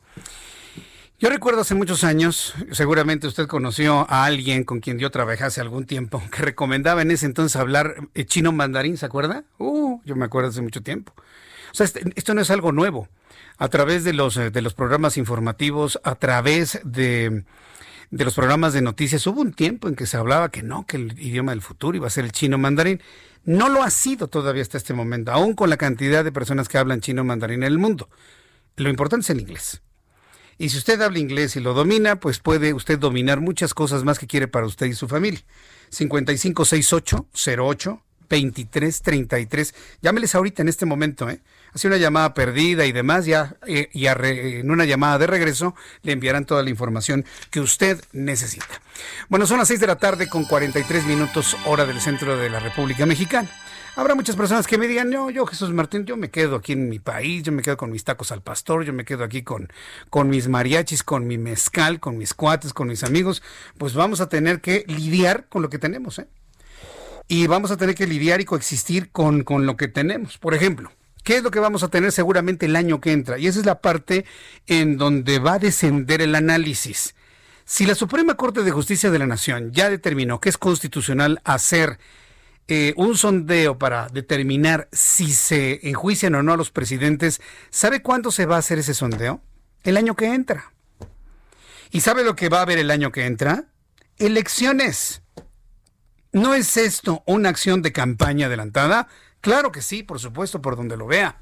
Yo recuerdo hace muchos años, seguramente usted conoció a alguien con quien yo trabajé hace algún tiempo, que recomendaba en ese entonces hablar eh, chino mandarín, ¿se acuerda? Uh, yo me acuerdo hace mucho tiempo. O sea, este- esto no es algo nuevo. A través de los, eh, de los programas informativos, a través de, de los programas de noticias, hubo un tiempo en que se hablaba que no, que el idioma del futuro iba a ser el chino mandarín. No lo ha sido todavía hasta este momento, aún con la cantidad de personas que hablan chino mandarín en el mundo. Lo importante es el inglés. Y si usted habla inglés y lo domina, pues puede usted dominar muchas cosas más que quiere para usted y su familia. 5568-08 2333. Llámeles ahorita en este momento, ¿eh? Hace una llamada perdida y demás, ya eh, y re- en una llamada de regreso le enviarán toda la información que usted necesita. Bueno, son las 6 de la tarde con 43 minutos hora del centro de la República Mexicana. Habrá muchas personas que me digan, no, yo Jesús Martín, yo me quedo aquí en mi país, yo me quedo con mis tacos al pastor, yo me quedo aquí con, con mis mariachis, con mi mezcal, con mis cuates, con mis amigos. Pues vamos a tener que lidiar con lo que tenemos, ¿eh? y vamos a tener que lidiar y coexistir con, con lo que tenemos. Por ejemplo, ¿qué es lo que vamos a tener seguramente el año que entra? Y esa es la parte en donde va a descender el análisis. Si la Suprema Corte de Justicia de la Nación ya determinó que es constitucional hacer eh, un sondeo para determinar si se enjuician o no a los presidentes, ¿sabe cuándo se va a hacer ese sondeo? El año que entra. ¿Y sabe lo que va a haber el año que entra? Elecciones. ¿No es esto una acción de campaña adelantada? Claro que sí, por supuesto, por donde lo vea.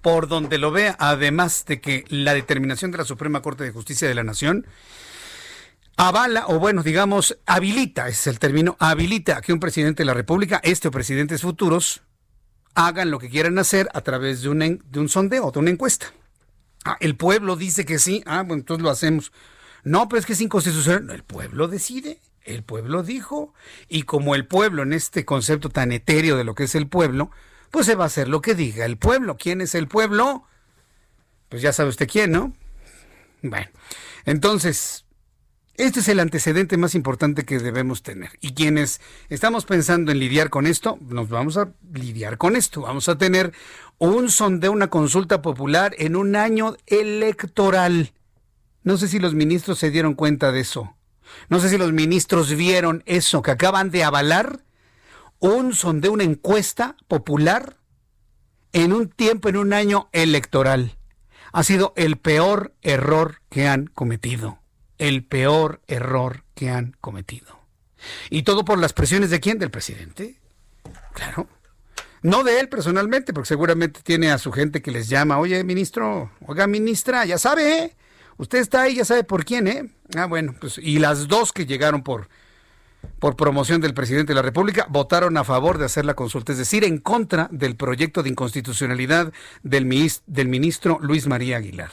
Por donde lo vea, además de que la determinación de la Suprema Corte de Justicia de la Nación avala, o bueno, digamos, habilita, ese es el término, habilita que un presidente de la República, este o presidentes futuros, hagan lo que quieran hacer a través de, en- de un sondeo, de una encuesta. Ah, el pueblo dice que sí, ah, bueno, entonces lo hacemos. No, pero es que es inconstitucional. El pueblo decide, el pueblo dijo, y como el pueblo en este concepto tan etéreo de lo que es el pueblo, pues se va a hacer lo que diga el pueblo. ¿Quién es el pueblo? Pues ya sabe usted quién, ¿no? Bueno, entonces, este es el antecedente más importante que debemos tener. Y quienes estamos pensando en lidiar con esto, nos vamos a lidiar con esto. Vamos a tener un sondeo, una consulta popular en un año electoral. No sé si los ministros se dieron cuenta de eso. No sé si los ministros vieron eso, que acaban de avalar un sondeo, una encuesta popular en un tiempo, en un año electoral. Ha sido el peor error que han cometido. El peor error que han cometido. Y todo por las presiones de quién? Del presidente. Claro. No de él personalmente, porque seguramente tiene a su gente que les llama, oye, ministro, oiga, ministra, ya sabe, ¿eh? Usted está ahí, ya sabe por quién, ¿eh? Ah, bueno, pues, y las dos que llegaron por, por promoción del presidente de la República, votaron a favor de hacer la consulta, es decir, en contra del proyecto de inconstitucionalidad del, del ministro Luis María Aguilar.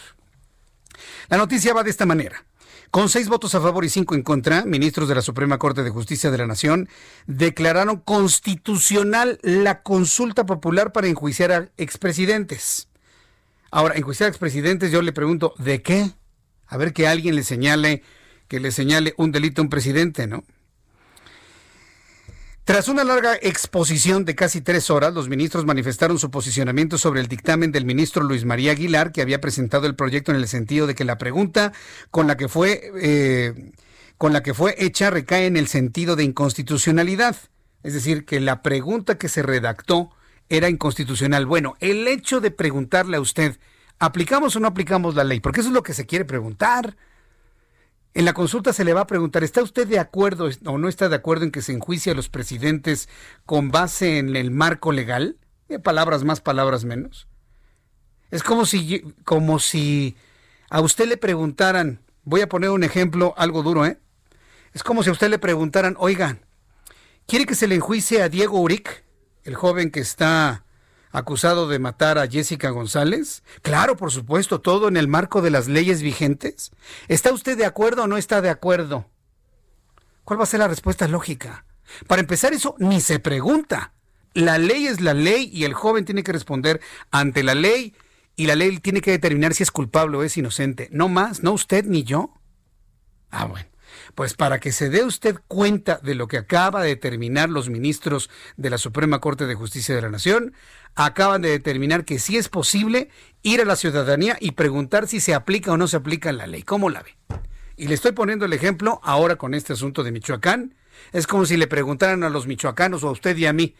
La noticia va de esta manera. Con seis votos a favor y cinco en contra, ministros de la Suprema Corte de Justicia de la Nación declararon constitucional la consulta popular para enjuiciar a expresidentes. Ahora, enjuiciar a expresidentes, yo le pregunto, ¿de qué? A ver que alguien le señale, que le señale un delito a un presidente, ¿no? Tras una larga exposición de casi tres horas, los ministros manifestaron su posicionamiento sobre el dictamen del ministro Luis María Aguilar, que había presentado el proyecto en el sentido de que la pregunta con la que fue, eh, con la que fue hecha recae en el sentido de inconstitucionalidad. Es decir, que la pregunta que se redactó era inconstitucional. Bueno, el hecho de preguntarle a usted, ¿aplicamos o no aplicamos la ley? Porque eso es lo que se quiere preguntar. En la consulta se le va a preguntar, ¿está usted de acuerdo o no está de acuerdo en que se enjuicie a los presidentes con base en el marco legal? Eh, Palabras más, palabras menos. Es como si, como si a usted le preguntaran, voy a poner un ejemplo algo duro, ¿eh? Es como si a usted le preguntaran, oiga, ¿quiere que se le enjuicie a Diego Uric, el joven que está acusado de matar a Jessica González? Claro, por supuesto, todo en el marco de las leyes vigentes. ¿Está usted de acuerdo o no está de acuerdo? ¿Cuál va a ser la respuesta lógica? Para empezar, eso ni se pregunta. La ley es la ley y el joven tiene que responder ante la ley y la ley tiene que determinar si es culpable o es inocente. No más, no usted ni yo. Ah, bueno. Pues para que se dé usted cuenta de lo que acaba de determinar los ministros de la Suprema Corte de Justicia de la Nación, acaban de determinar que sí es posible ir a la ciudadanía y preguntar si se aplica o no se aplica la ley. ¿Cómo la ve? Y le estoy poniendo el ejemplo ahora con este asunto de Michoacán. Es como si le preguntaran a los michoacanos o a usted y a mí,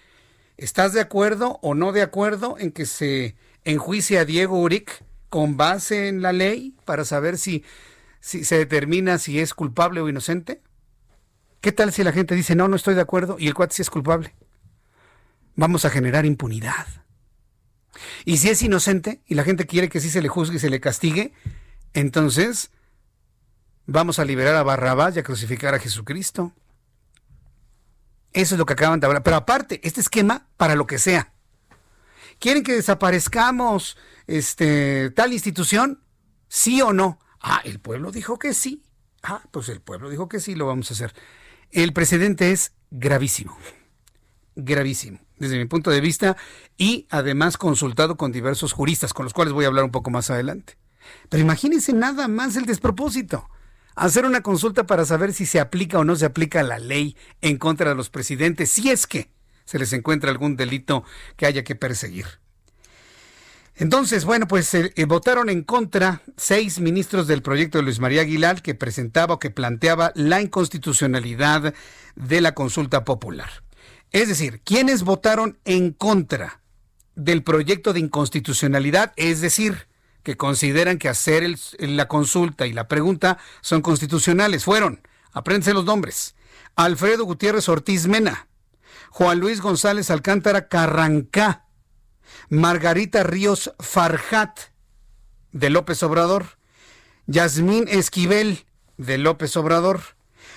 ¿estás de acuerdo o no de acuerdo en que se enjuicie a Diego Uric con base en la ley para saber si se determina si es culpable o inocente? ¿Qué tal si la gente dice, no, no estoy de acuerdo y el cuate sí es culpable? Vamos a generar impunidad. Y si es inocente y la gente quiere que sí se le juzgue y se le castigue, entonces vamos a liberar a Barrabás y a crucificar a Jesucristo. Eso es lo que acaban de hablar. Pero aparte, este esquema para lo que sea. ¿Quieren que desaparezcamos este, tal institución? ¿Sí o no? Ah, el pueblo dijo que sí. Ah, pues el pueblo dijo que sí, lo vamos a hacer. El precedente es gravísimo, gravísimo, desde mi punto de vista, y además consultado con diversos juristas, con los cuales voy a hablar un poco más adelante. Pero imagínense nada más el despropósito. Hacer una consulta para saber si se aplica o no se aplica la ley en contra de los presidentes, si es que se les encuentra algún delito que haya que perseguir. Entonces, bueno, pues eh, eh, votaron en contra seis ministros del proyecto de Luis María Aguilar que presentaba o que planteaba la inconstitucionalidad de la consulta popular. Es decir, quienes votaron en contra del proyecto de inconstitucionalidad, es decir, que consideran que hacer la consulta y la pregunta son constitucionales, fueron, apréndense los nombres, Alfredo Gutiérrez Ortiz Mena, Juan Luis González Alcántara Carrancá, Margarita Ríos Farjat de López Obrador, Yasmín Esquivel de López Obrador,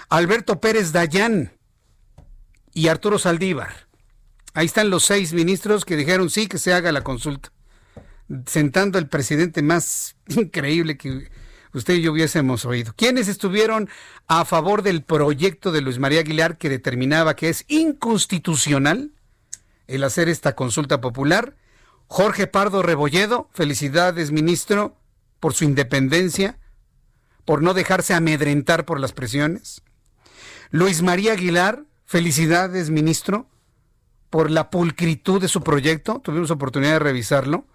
Alberto Pérez Dayán y Arturo Saldívar. Ahí están los seis ministros que dijeron sí que se haga la consulta, sentando al presidente más increíble que usted y yo hubiésemos oído. ¿Quiénes estuvieron a favor del proyecto de Luis María Aguilar que determinaba que es inconstitucional el hacer esta consulta popular? Jorge Pardo Rebolledo, felicidades ministro por su independencia, por no dejarse amedrentar por las presiones. Luis María Aguilar, felicidades ministro por la pulcritud de su proyecto, tuvimos oportunidad de revisarlo.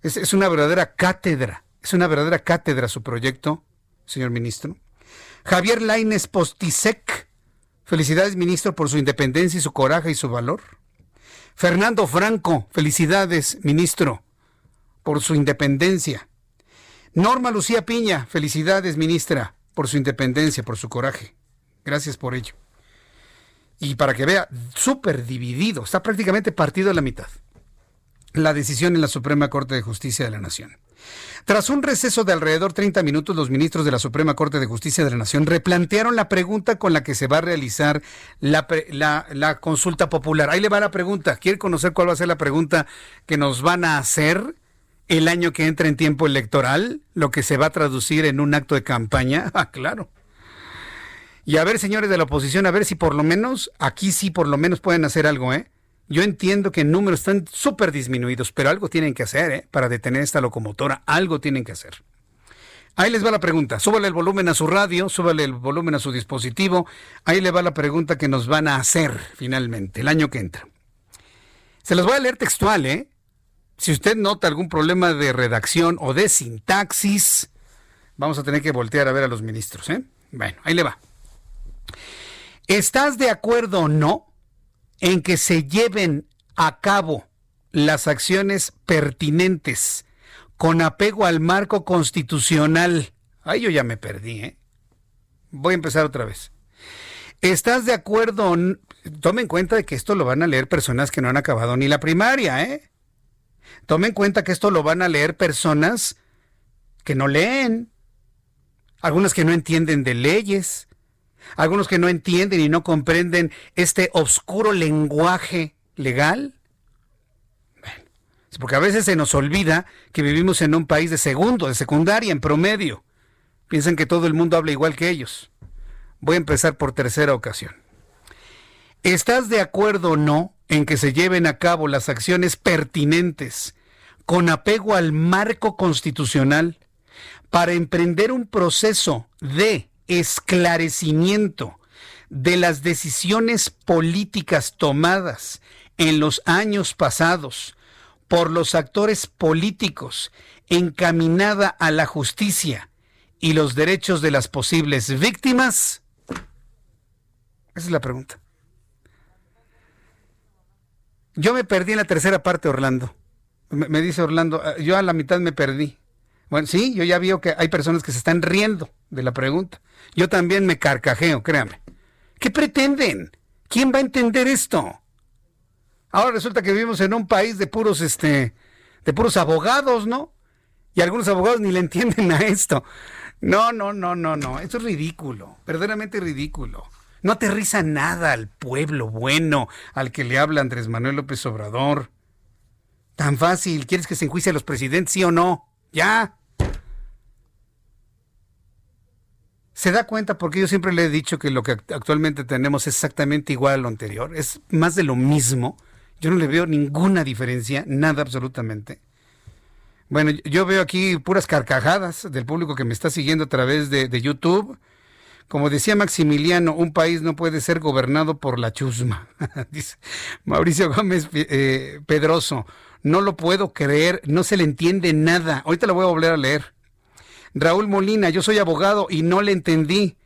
Es, una verdadera cátedra, es una verdadera cátedra su proyecto, señor ministro. Javier Laines Postisek, felicidades ministro por su independencia y su coraje y su valor. Fernando Franco, felicidades, ministro, por su independencia. Norma Lucía Piña, felicidades, ministra, por su independencia, por su coraje. Gracias por ello. Y para que vea, súper dividido, está prácticamente partido a la mitad. La decisión en la Suprema Corte de Justicia de la Nación. Tras un receso de alrededor 30 minutos, los ministros de la Suprema Corte de Justicia de la Nación replantearon la pregunta con la que se va a realizar la, consulta popular. Ahí le va la pregunta. ¿Quiere conocer cuál va a ser la pregunta que nos van a hacer el año que entra en tiempo electoral? Lo que se va a traducir en un acto de campaña. Ah, claro. Y a ver, señores de la oposición, a ver si por lo menos, aquí sí por lo menos pueden hacer algo, ¿eh? Yo entiendo que números están súper disminuidos, pero algo tienen que hacer ¿eh? para detener esta locomotora. Algo tienen que hacer. Ahí les va la pregunta. Súbale el volumen a su radio, súbale el volumen a su dispositivo. Ahí le va la pregunta que nos van a hacer finalmente el año que entra. Se los voy a leer textual, ¿eh? Si usted nota algún problema de redacción o de sintaxis, vamos a tener que voltear a ver a los ministros, ¿eh? Bueno, ahí le va. ¿Estás de acuerdo o no en que se lleven a cabo las acciones pertinentes con apego al marco constitucional. Ay, yo ya me perdí, ¿eh? Voy a empezar otra vez. ¿Estás de acuerdo? Tomen en cuenta de que esto lo van a leer personas que no han acabado ni la primaria, ¿eh? Tomen en cuenta que esto lo van a leer personas que no leen, algunas que no entienden de leyes, algunos que no entienden y no comprenden este oscuro lenguaje legal. Bueno, porque a veces se nos olvida que vivimos en un país de segundo, de secundaria, en promedio. Piensan que todo el mundo habla igual que ellos. Voy a empezar por tercera ocasión. ¿Estás de acuerdo o no en que se lleven a cabo las acciones pertinentes con apego al marco constitucional para emprender un proceso de esclarecimiento de las decisiones políticas tomadas en los años pasados por los actores políticos encaminada a la justicia y los derechos de las posibles víctimas? Esa es la pregunta. Yo me perdí en la tercera parte, Orlando. Me, dice Orlando, ah, yo a la mitad me perdí. Bueno, sí, yo ya veo que hay personas que se están riendo de la pregunta. Yo también me carcajeo, créame. ¿Qué pretenden? ¿Quién va a entender esto? Ahora resulta que vivimos en un país de puros, este, de puros abogados, ¿no? Y algunos abogados ni le entienden a esto. No, no, no, no, no. Esto es ridículo, verdaderamente ridículo. No aterriza nada al pueblo bueno al que le habla Andrés Manuel López Obrador. Tan fácil, ¿quieres que se enjuicie a los presidentes, sí o no? Ya. Se da cuenta porque yo siempre le he dicho que lo que actualmente tenemos es exactamente igual a lo anterior, es más de lo mismo. Yo no le veo ninguna diferencia, nada absolutamente. Bueno, yo veo aquí puras carcajadas del público que me está siguiendo a través de, YouTube. Como decía Maximiliano, un país no puede ser gobernado por la chusma. Dice Mauricio Gómez eh, Pedroso. No lo puedo creer, no se le entiende nada. Ahorita lo voy a volver a leer. Raúl Molina, yo soy abogado y no le entendí.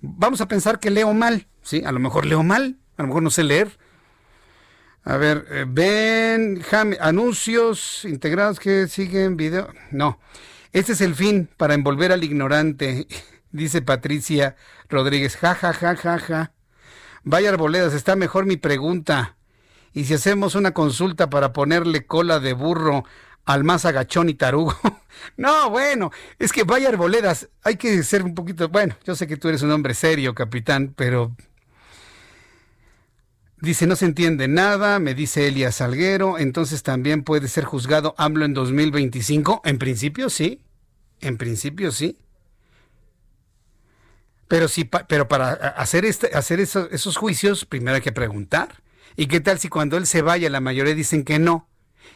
Vamos a pensar que leo mal, ¿sí? A lo mejor leo mal, a lo mejor no sé leer. A ver, eh, ven, anuncios integrados que siguen video. No, este es el fin para envolver al ignorante, dice Patricia Rodríguez. Ja, ja, ja, ja, ja. Vaya arboledas, está mejor mi pregunta. Y si hacemos una consulta para ponerle cola de burro al más agachón y tarugo. no, bueno, es que vaya arboledas, hay que ser un poquito, bueno, yo sé que tú eres un hombre serio, capitán, pero dice no se entiende nada, me dice Elia Salguero, entonces también puede ser juzgado AMLO en 2025, en principio sí, en principio sí. Pero sí, pero para hacer este, hacer esos juicios, primero hay que preguntar. ¿Y qué tal si cuando él se vaya la mayoría dicen que no?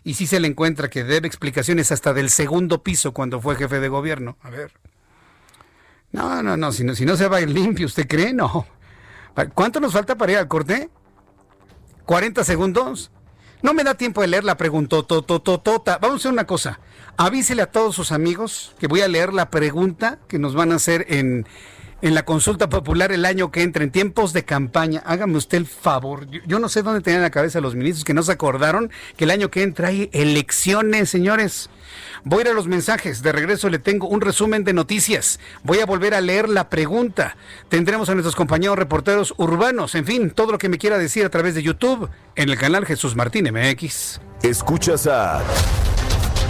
Y si se le encuentra que debe explicaciones hasta del segundo piso cuando fue jefe de gobierno. A ver. No, no, no, si no, si no se va a ir limpio, ¿usted cree? No. ¿Cuánto nos falta para ir al corte? ¿40 segundos? No me da tiempo de leer la pregunta. Vamos a hacer una cosa. Avísele a todos sus amigos que voy a leer la pregunta que nos van a hacer en en la consulta popular el año que entra, en tiempos de campaña. Hágame usted el favor. Yo, no sé dónde tenían la cabeza los ministros que no se acordaron que el año que entra hay elecciones, señores. Voy a ir a los mensajes. De regreso le tengo un resumen de noticias. Voy a volver a leer la pregunta. Tendremos a nuestros compañeros reporteros urbanos. En fin, todo lo que me quiera decir a través de YouTube en el canal Jesús Martín MX. Escuchas a.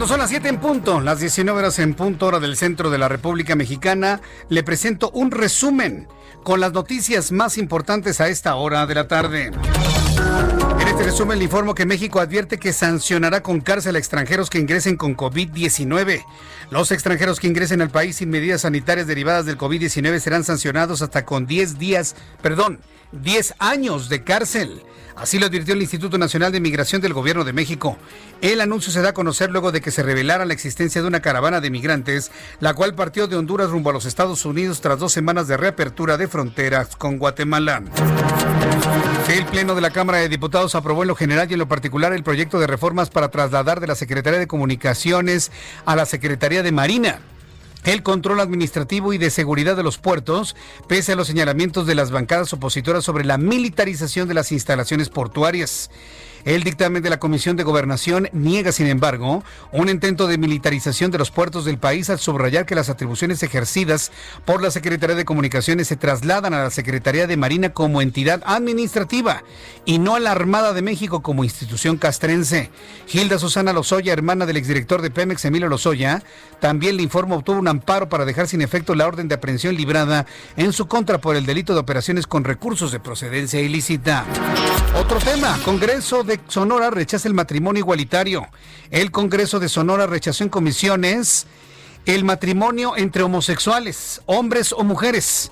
Cuando son las 7 en punto, las 19 horas en punto hora del centro de la República Mexicana, le presento un resumen con las noticias más importantes a esta hora de la tarde. En este resumen le informo que México advierte que sancionará con cárcel a extranjeros que ingresen con COVID-19. Los extranjeros que ingresen al país sin medidas sanitarias derivadas del COVID-19 serán sancionados hasta con 10 días, perdón, 10 años de cárcel. Así lo advirtió el Instituto Nacional de Migración del Gobierno de México. El anuncio se da a conocer luego de que se revelara la existencia de una caravana de migrantes, la cual partió de Honduras rumbo a los Estados Unidos tras dos semanas de reapertura de fronteras con Guatemala. El Pleno de la Cámara de Diputados aprobó aprobó en lo general y en lo particular el proyecto de reformas para trasladar de la Secretaría de Comunicaciones a la Secretaría de Marina el control administrativo y de seguridad de los puertos, pese a los señalamientos de las bancadas opositoras sobre la militarización de las instalaciones portuarias. El dictamen de la Comisión de Gobernación niega, sin embargo, un intento de militarización de los puertos del país al subrayar que las atribuciones ejercidas por la Secretaría de Comunicaciones se trasladan a la Secretaría de Marina como entidad administrativa y no a la Armada de México como institución castrense. Gilda Susana Lozoya, hermana del exdirector de Pemex, Emilio Lozoya, también le informa obtuvo un amparo para dejar sin efecto la orden de aprehensión librada en su contra por el delito de operaciones con recursos de procedencia ilícita. Otro tema, Congreso de Sonora rechaza el matrimonio igualitario. El Congreso de Sonora rechazó en comisiones el matrimonio entre homosexuales, hombres o mujeres.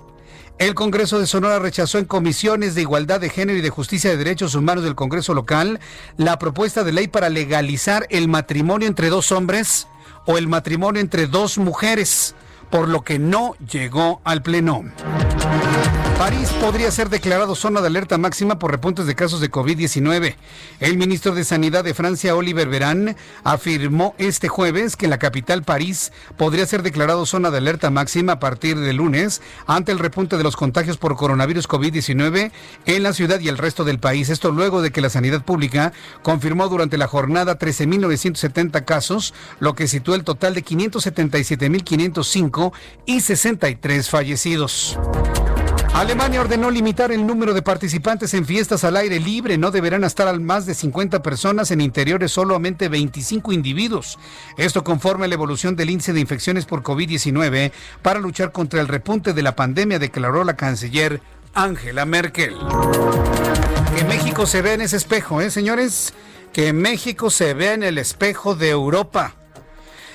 El Congreso de Sonora rechazó en comisiones de igualdad de género y de justicia de derechos humanos del Congreso local la propuesta de ley para legalizar el matrimonio entre dos hombres o el matrimonio entre dos mujeres, por lo que no llegó al Pleno. París podría ser declarado zona de alerta máxima por repuntes de casos de COVID-19. El ministro de Sanidad de Francia, Oliver Verán, afirmó este jueves que la capital París podría ser declarado zona de alerta máxima a partir de lunes ante el repunte de los contagios por coronavirus COVID-19 en la ciudad y el resto del país. Esto luego de que la sanidad pública confirmó durante la jornada 13.970 casos, lo que sitúa el total de 577.505 y 63 fallecidos. Alemania ordenó limitar el número de participantes en fiestas al aire libre. No deberán estar al más de 50 personas en interiores, solamente 25 individuos. Esto conforme a la evolución del índice de infecciones por COVID-19 para luchar contra el repunte de la pandemia, declaró la canciller Angela Merkel. Que México se vea en ese espejo, ¿eh, señores? Que México se vea en el espejo de Europa.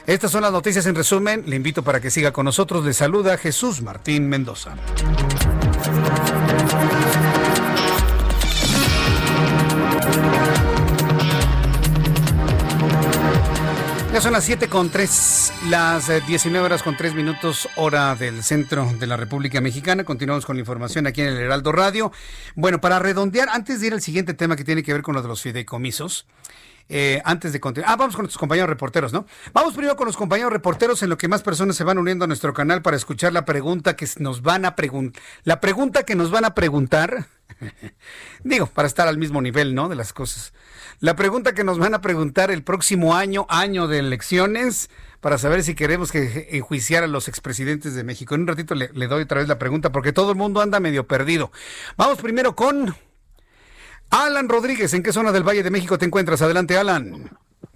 Estas son las noticias en resumen. Le invito para que siga con nosotros. Le saluda Jesús Martín Mendoza. Son las 7 con 3, las 19 eh, horas con 3 minutos, hora del centro de la República Mexicana. Continuamos con la información aquí en el Heraldo Radio. Bueno, para redondear, antes de ir al siguiente tema que tiene que ver con lo de los fideicomisos, eh, antes de continuar. Ah, vamos con nuestros compañeros reporteros, ¿no? Vamos primero con los compañeros reporteros en lo que más personas se van uniendo a nuestro canal para escuchar la pregunta que nos van a preguntar. La pregunta que nos van a preguntar. Digo, para estar al mismo nivel, ¿no? De las cosas. La pregunta que nos van a preguntar el próximo año, año de elecciones, para saber si queremos que enjuiciar a los expresidentes de México. En un ratito le, le doy otra vez la pregunta porque todo el mundo anda medio perdido. Vamos primero con Alan Rodríguez, ¿en qué zona del Valle de México te encuentras? Adelante, Alan.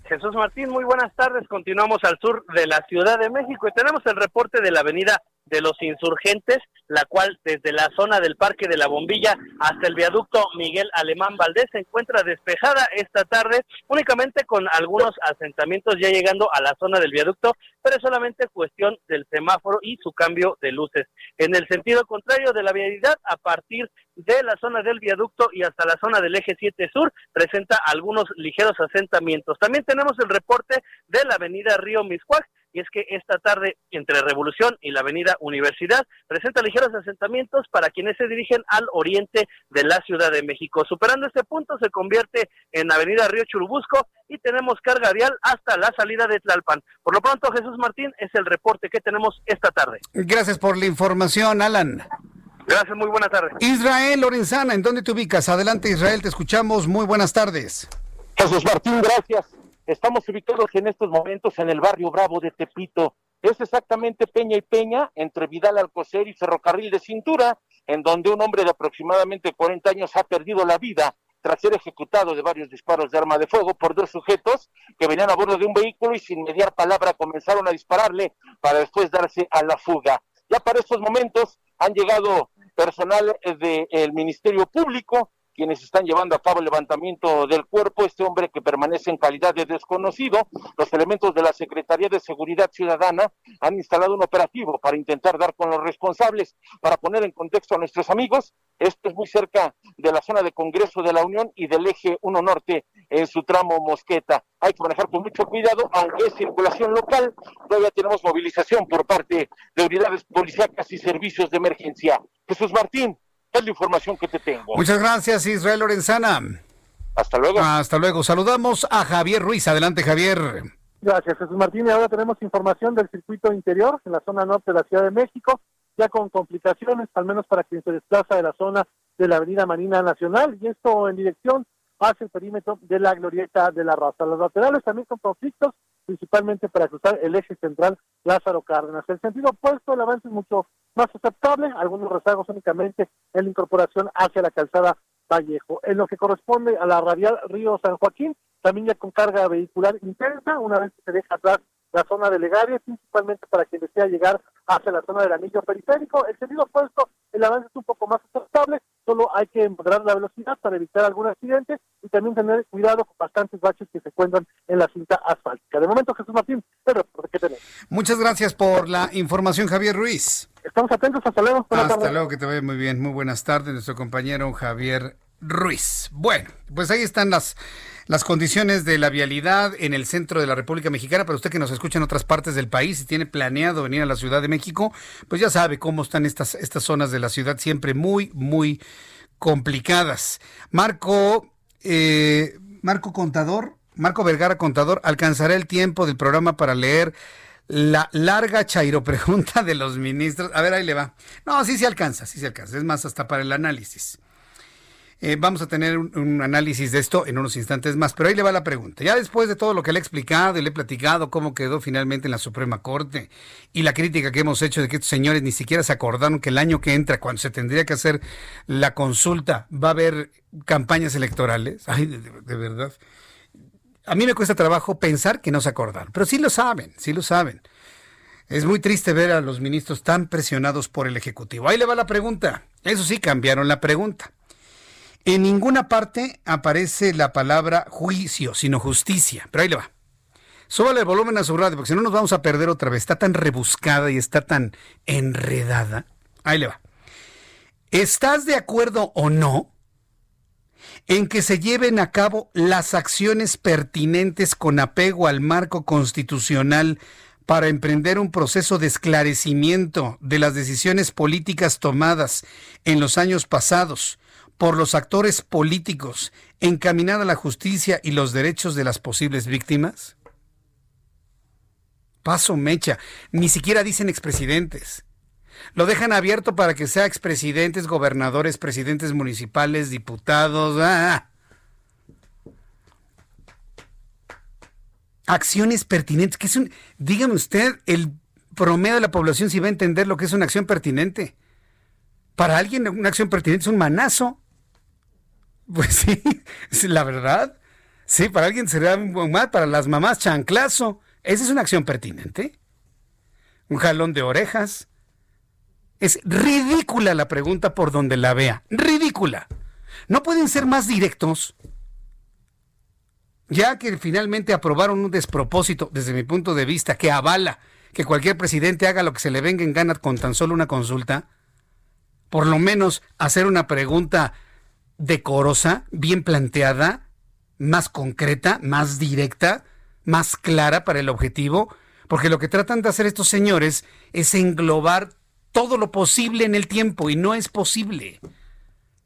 Jesús Martín, muy buenas tardes. Continuamos al sur de la Ciudad de México y tenemos el reporte de la avenida de los insurgentes, la cual desde la zona del Parque de la Bombilla hasta el viaducto Miguel Alemán Valdés se encuentra despejada esta tarde, únicamente con algunos asentamientos ya llegando a la zona del viaducto, pero es solamente cuestión del semáforo y su cambio de luces. En el sentido contrario de la vialidad, a partir de la zona del viaducto y hasta la zona del eje 7 sur, presenta algunos ligeros asentamientos. También tenemos el reporte de la avenida Río Miscuac, y es que esta tarde entre Revolución y la Avenida Universidad presenta ligeros asentamientos para quienes se dirigen al oriente de la Ciudad de México. Superando este punto se convierte en Avenida Río Churubusco y tenemos carga vial hasta la salida de Tlalpan. Por lo pronto, Jesús Martín es el reporte que tenemos esta tarde. Gracias por la información, Alan. Gracias, muy buenas tardes. Israel Lorenzana, ¿en dónde te ubicas? Adelante, Israel, te escuchamos. Muy buenas tardes. Jesús Martín, gracias. Estamos ubicados en estos momentos en el barrio Bravo de Tepito. Es exactamente Peña y Peña, entre Vidal Alcocer y Ferrocarril de Cintura, en donde un hombre de aproximadamente 40 años ha perdido la vida tras ser ejecutado de varios disparos de arma de fuego por dos sujetos que venían a bordo de un vehículo y sin mediar palabra comenzaron a dispararle para después darse a la fuga. Ya para estos momentos han llegado personal del Ministerio Público, quienes están llevando a cabo el levantamiento del cuerpo, este hombre que permanece en calidad de desconocido. Los elementos de la Secretaría de Seguridad Ciudadana han instalado un operativo para intentar dar con los responsables. Para poner en contexto a nuestros amigos, esto es muy cerca de la zona de Congreso de la Unión y del eje 1 Norte en su tramo Mosqueta. Hay que manejar con mucho cuidado, aunque es circulación local, todavía tenemos movilización por parte de unidades policíacas y servicios de emergencia. Jesús Martín, es la información que te tengo. Muchas gracias, Israel Lorenzana. Hasta luego. Hasta luego. Saludamos a Javier Ruiz. Adelante, Javier. Gracias, Jesús Martín. Y ahora tenemos información del circuito interior en la zona norte de la Ciudad de México, ya con complicaciones, al menos para quien se desplaza de la zona de la Avenida Marina Nacional, y esto en dirección hacia el perímetro de la Glorieta de la Raza. Los laterales también con conflictos, principalmente para cruzar el eje central Lázaro Cárdenas. El sentido opuesto, el avance es mucho más aceptable, algunos rezagos únicamente en la incorporación hacia la calzada Vallejo. En lo que corresponde a la radial Río San Joaquín, también ya con carga vehicular intensa, una vez que se deja atrás la zona de Legaria, principalmente para quien desea llegar hacia la zona del anillo periférico. El sentido opuesto, el avance es un poco más aceptable, solo hay que moderar la velocidad para evitar algún accidente y también tener cuidado con bastantes baches que se encuentran en la cinta asfáltica. De momento, Jesús Martín, pero ¿qué tenemos? Muchas gracias por la información, Javier Ruiz. Estamos atentos, hasta luego. Hasta luego, que te vaya muy bien. Muy buenas tardes, nuestro compañero Javier Ruiz. Bueno, pues ahí están las, las condiciones de la vialidad en el centro de la República Mexicana. Para usted que nos escucha en otras partes del país y tiene planeado venir a la Ciudad de México, pues ya sabe cómo están estas, estas zonas de la ciudad, siempre muy, muy complicadas. Marco, eh, Marco Contador, Marco Vergara Contador, ¿alcanzará el tiempo del programa para leer la larga chairo pregunta de los ministros? A ver, ahí le va. No, sí se alcanza, sí se alcanza. Es más, hasta para el análisis. Eh, vamos a tener un, análisis de esto en unos instantes más, pero ahí le va la pregunta. Ya después de todo lo que le he explicado y le he platicado cómo quedó finalmente en la Suprema Corte y la crítica que hemos hecho de que estos señores ni siquiera se acordaron que el año que entra, cuando se tendría que hacer la consulta, va a haber campañas electorales. Ay, de, de verdad. A mí me cuesta trabajo pensar que no se acordaron, pero sí lo saben, sí lo saben. Es muy triste ver a los ministros tan presionados por el Ejecutivo. Ahí le va la pregunta. Eso sí, cambiaron la pregunta. En ninguna parte aparece la palabra juicio, sino justicia. Pero ahí le va. Súbale el volumen a su radio, porque si no nos vamos a perder otra vez. Está tan rebuscada y está tan enredada. Ahí le va. ¿Estás de acuerdo o no en que se lleven a cabo las acciones pertinentes con apego al marco constitucional para emprender un proceso de esclarecimiento de las decisiones políticas tomadas en los años pasados? Por los actores políticos encaminada a la justicia y los derechos de las posibles víctimas? Paso mecha, ni siquiera dicen expresidentes. Lo dejan abierto para que sea expresidentes, gobernadores, presidentes municipales, diputados. ¡ah! Acciones pertinentes. que es un, dígame usted, el promedio de la población si va a entender lo que es una acción pertinente. Para alguien una acción pertinente es un manazo. Pues sí, la verdad. Sí, para alguien será mal, para las mamás chanclazo. Esa es una acción pertinente. Un jalón de orejas. Es ridícula la pregunta por donde la vea. Ridícula. No pueden ser más directos. Ya que finalmente aprobaron un despropósito, desde mi punto de vista, que avala que cualquier presidente haga lo que se le venga en gana con tan solo una consulta, por lo menos hacer una pregunta decorosa, bien planteada, más concreta, más directa, más clara para el objetivo, porque lo que tratan de hacer estos señores es englobar todo lo posible en el tiempo y no es posible.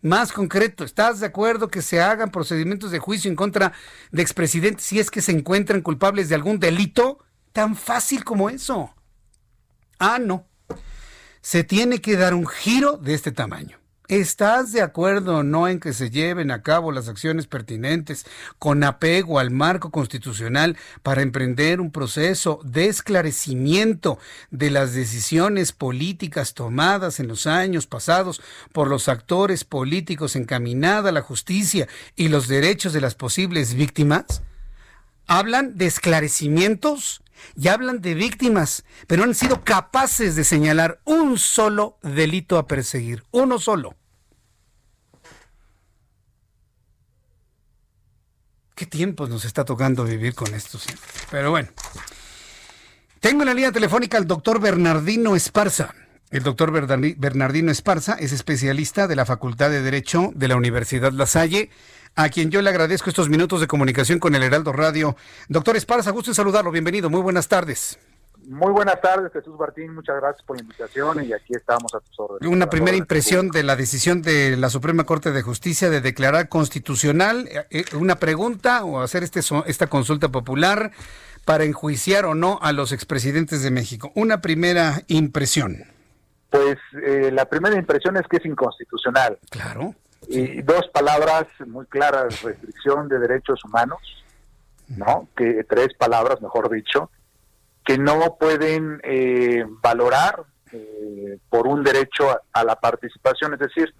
Más concreto, ¿estás de acuerdo que se hagan procedimientos de juicio en contra de expresidentes si es que se encuentran culpables de algún delito? Tan fácil como eso. Ah, no. Se tiene que dar un giro de este tamaño. ¿Estás de acuerdo o no en que se lleven a cabo las acciones pertinentes con apego al marco constitucional para emprender un proceso de esclarecimiento de las decisiones políticas tomadas en los años pasados por los actores políticos encaminada a la justicia y los derechos de las posibles víctimas? Hablan de esclarecimientos y hablan de víctimas, pero han sido capaces de señalar un solo delito a perseguir, uno solo. ¿Qué tiempos nos está tocando vivir con esto? Pero bueno. Tengo en la línea telefónica al doctor Bernardino Esparza. El doctor Bernardino Esparza es especialista de la Facultad de Derecho de la Universidad La Salle, a quien yo le agradezco estos minutos de comunicación con el Heraldo Radio. Doctor Esparza, gusto en saludarlo. Bienvenido. Muy buenas tardes. Muy buenas tardes, Jesús Martín. Muchas gracias por la invitación y aquí estamos a tus órdenes. Una primera impresión de la decisión de la Suprema Corte de Justicia de declarar constitucional eh, eh, una pregunta o hacer este, esta consulta popular para enjuiciar o no a los expresidentes de México. Una primera impresión. Pues eh, la primera impresión es que es inconstitucional. Claro. Y dos palabras muy claras, restricción de derechos humanos, ¿no? Que tres palabras, mejor dicho, que no pueden eh, valorar eh, por un derecho a, la participación. Es decir,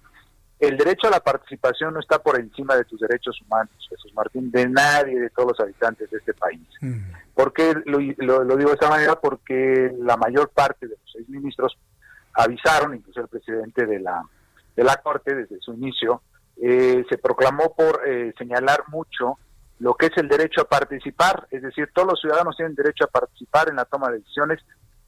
el derecho a la participación no está por encima de tus derechos humanos, Jesús Martín, de nadie, de todos los habitantes de este país. Mm. ¿Por qué lo, digo de esta manera? Porque la mayor parte de los seis ministros avisaron, incluso el presidente de la, de la Corte desde su inicio, eh, se proclamó por señalar mucho lo que es el derecho a participar, es decir, todos los ciudadanos tienen derecho a participar en la toma de decisiones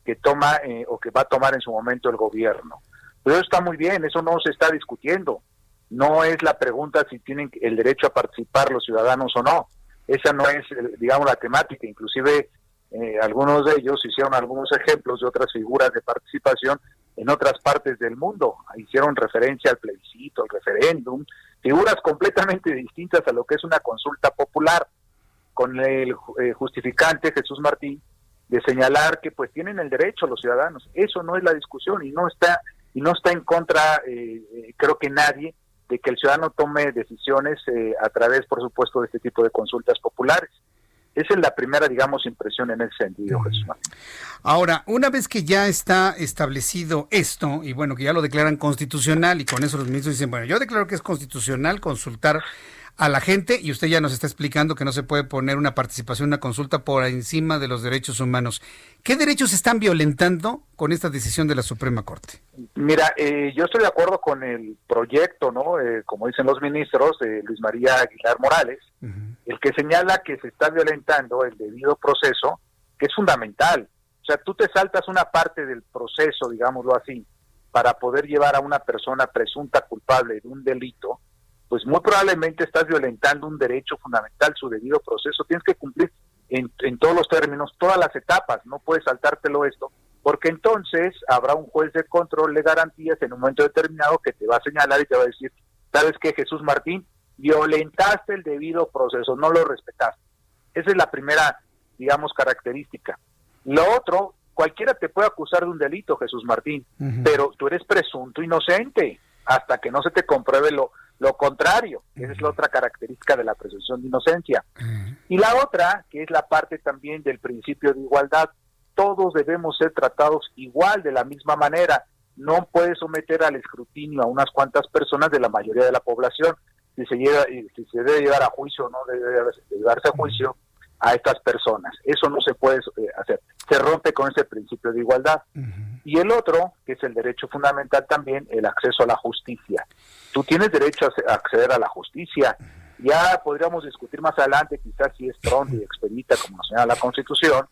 que toma eh, o que va a tomar en su momento el gobierno. Pero eso está muy bien, eso no se está discutiendo. No es la pregunta si tienen el derecho a participar los ciudadanos o no. Esa no es, digamos, la temática. Inclusive eh, algunos de ellos hicieron algunos ejemplos de otras figuras de participación en otras partes del mundo. Hicieron referencia al plebiscito, al referéndum, figuras completamente distintas a lo que es una consulta popular, con el eh, justificante Jesús Martín de señalar que pues tienen el derecho los ciudadanos. Eso no es la discusión y no está y no está en contra, eh, eh, creo que nadie, de que el ciudadano tome decisiones a través, por supuesto, de este tipo de consultas populares. Esa es la primera, digamos, impresión en ese sentido, Jesús. Ahora, una vez que ya está establecido esto, y bueno, que ya lo declaran constitucional, y con eso los ministros dicen, bueno, yo declaro que es constitucional consultar a la gente y usted ya nos está explicando que no se puede poner una participación, una consulta por encima de los derechos humanos. ¿Qué derechos están violentando con esta decisión de la Suprema Corte? Mira, eh, yo estoy de acuerdo con el proyecto, ¿no? Eh, como dicen los ministros, Luis María Aguilar Morales, el que señala que se está violentando el debido proceso, que es fundamental. O sea, tú te saltas una parte del proceso, digámoslo así, para poder llevar a una persona presunta culpable de un delito, pues muy probablemente estás violentando un derecho fundamental, su debido proceso. Tienes que cumplir en, todos los términos, todas las etapas, no puedes saltártelo esto, porque entonces habrá un juez de control de garantías en un momento determinado que te va a señalar y te va a decir, ¿sabes qué, Jesús Martín? Violentaste el debido proceso, no lo respetaste. Esa es la primera, digamos, característica. Lo otro, cualquiera te puede acusar de un delito, Jesús Martín, pero tú eres presunto inocente hasta que no se te compruebe lo, lo contrario. Esa es la otra característica de la presunción de inocencia. Y la otra, que es la parte también del principio de igualdad, todos debemos ser tratados igual, de la misma manera. No puedes someter al escrutinio a unas cuantas personas de la mayoría de la población. Si se, lleva, si se debe llevar a juicio o no debe llevarse a juicio a estas personas. Eso no se puede eh, hacer. Se rompe con ese principio de igualdad. Y el otro, que es el derecho fundamental también, el acceso a la justicia. Tú tienes derecho a acceder a la justicia. Ya podríamos discutir más adelante, quizás si es pronto y expedita, como nos señala la Constitución,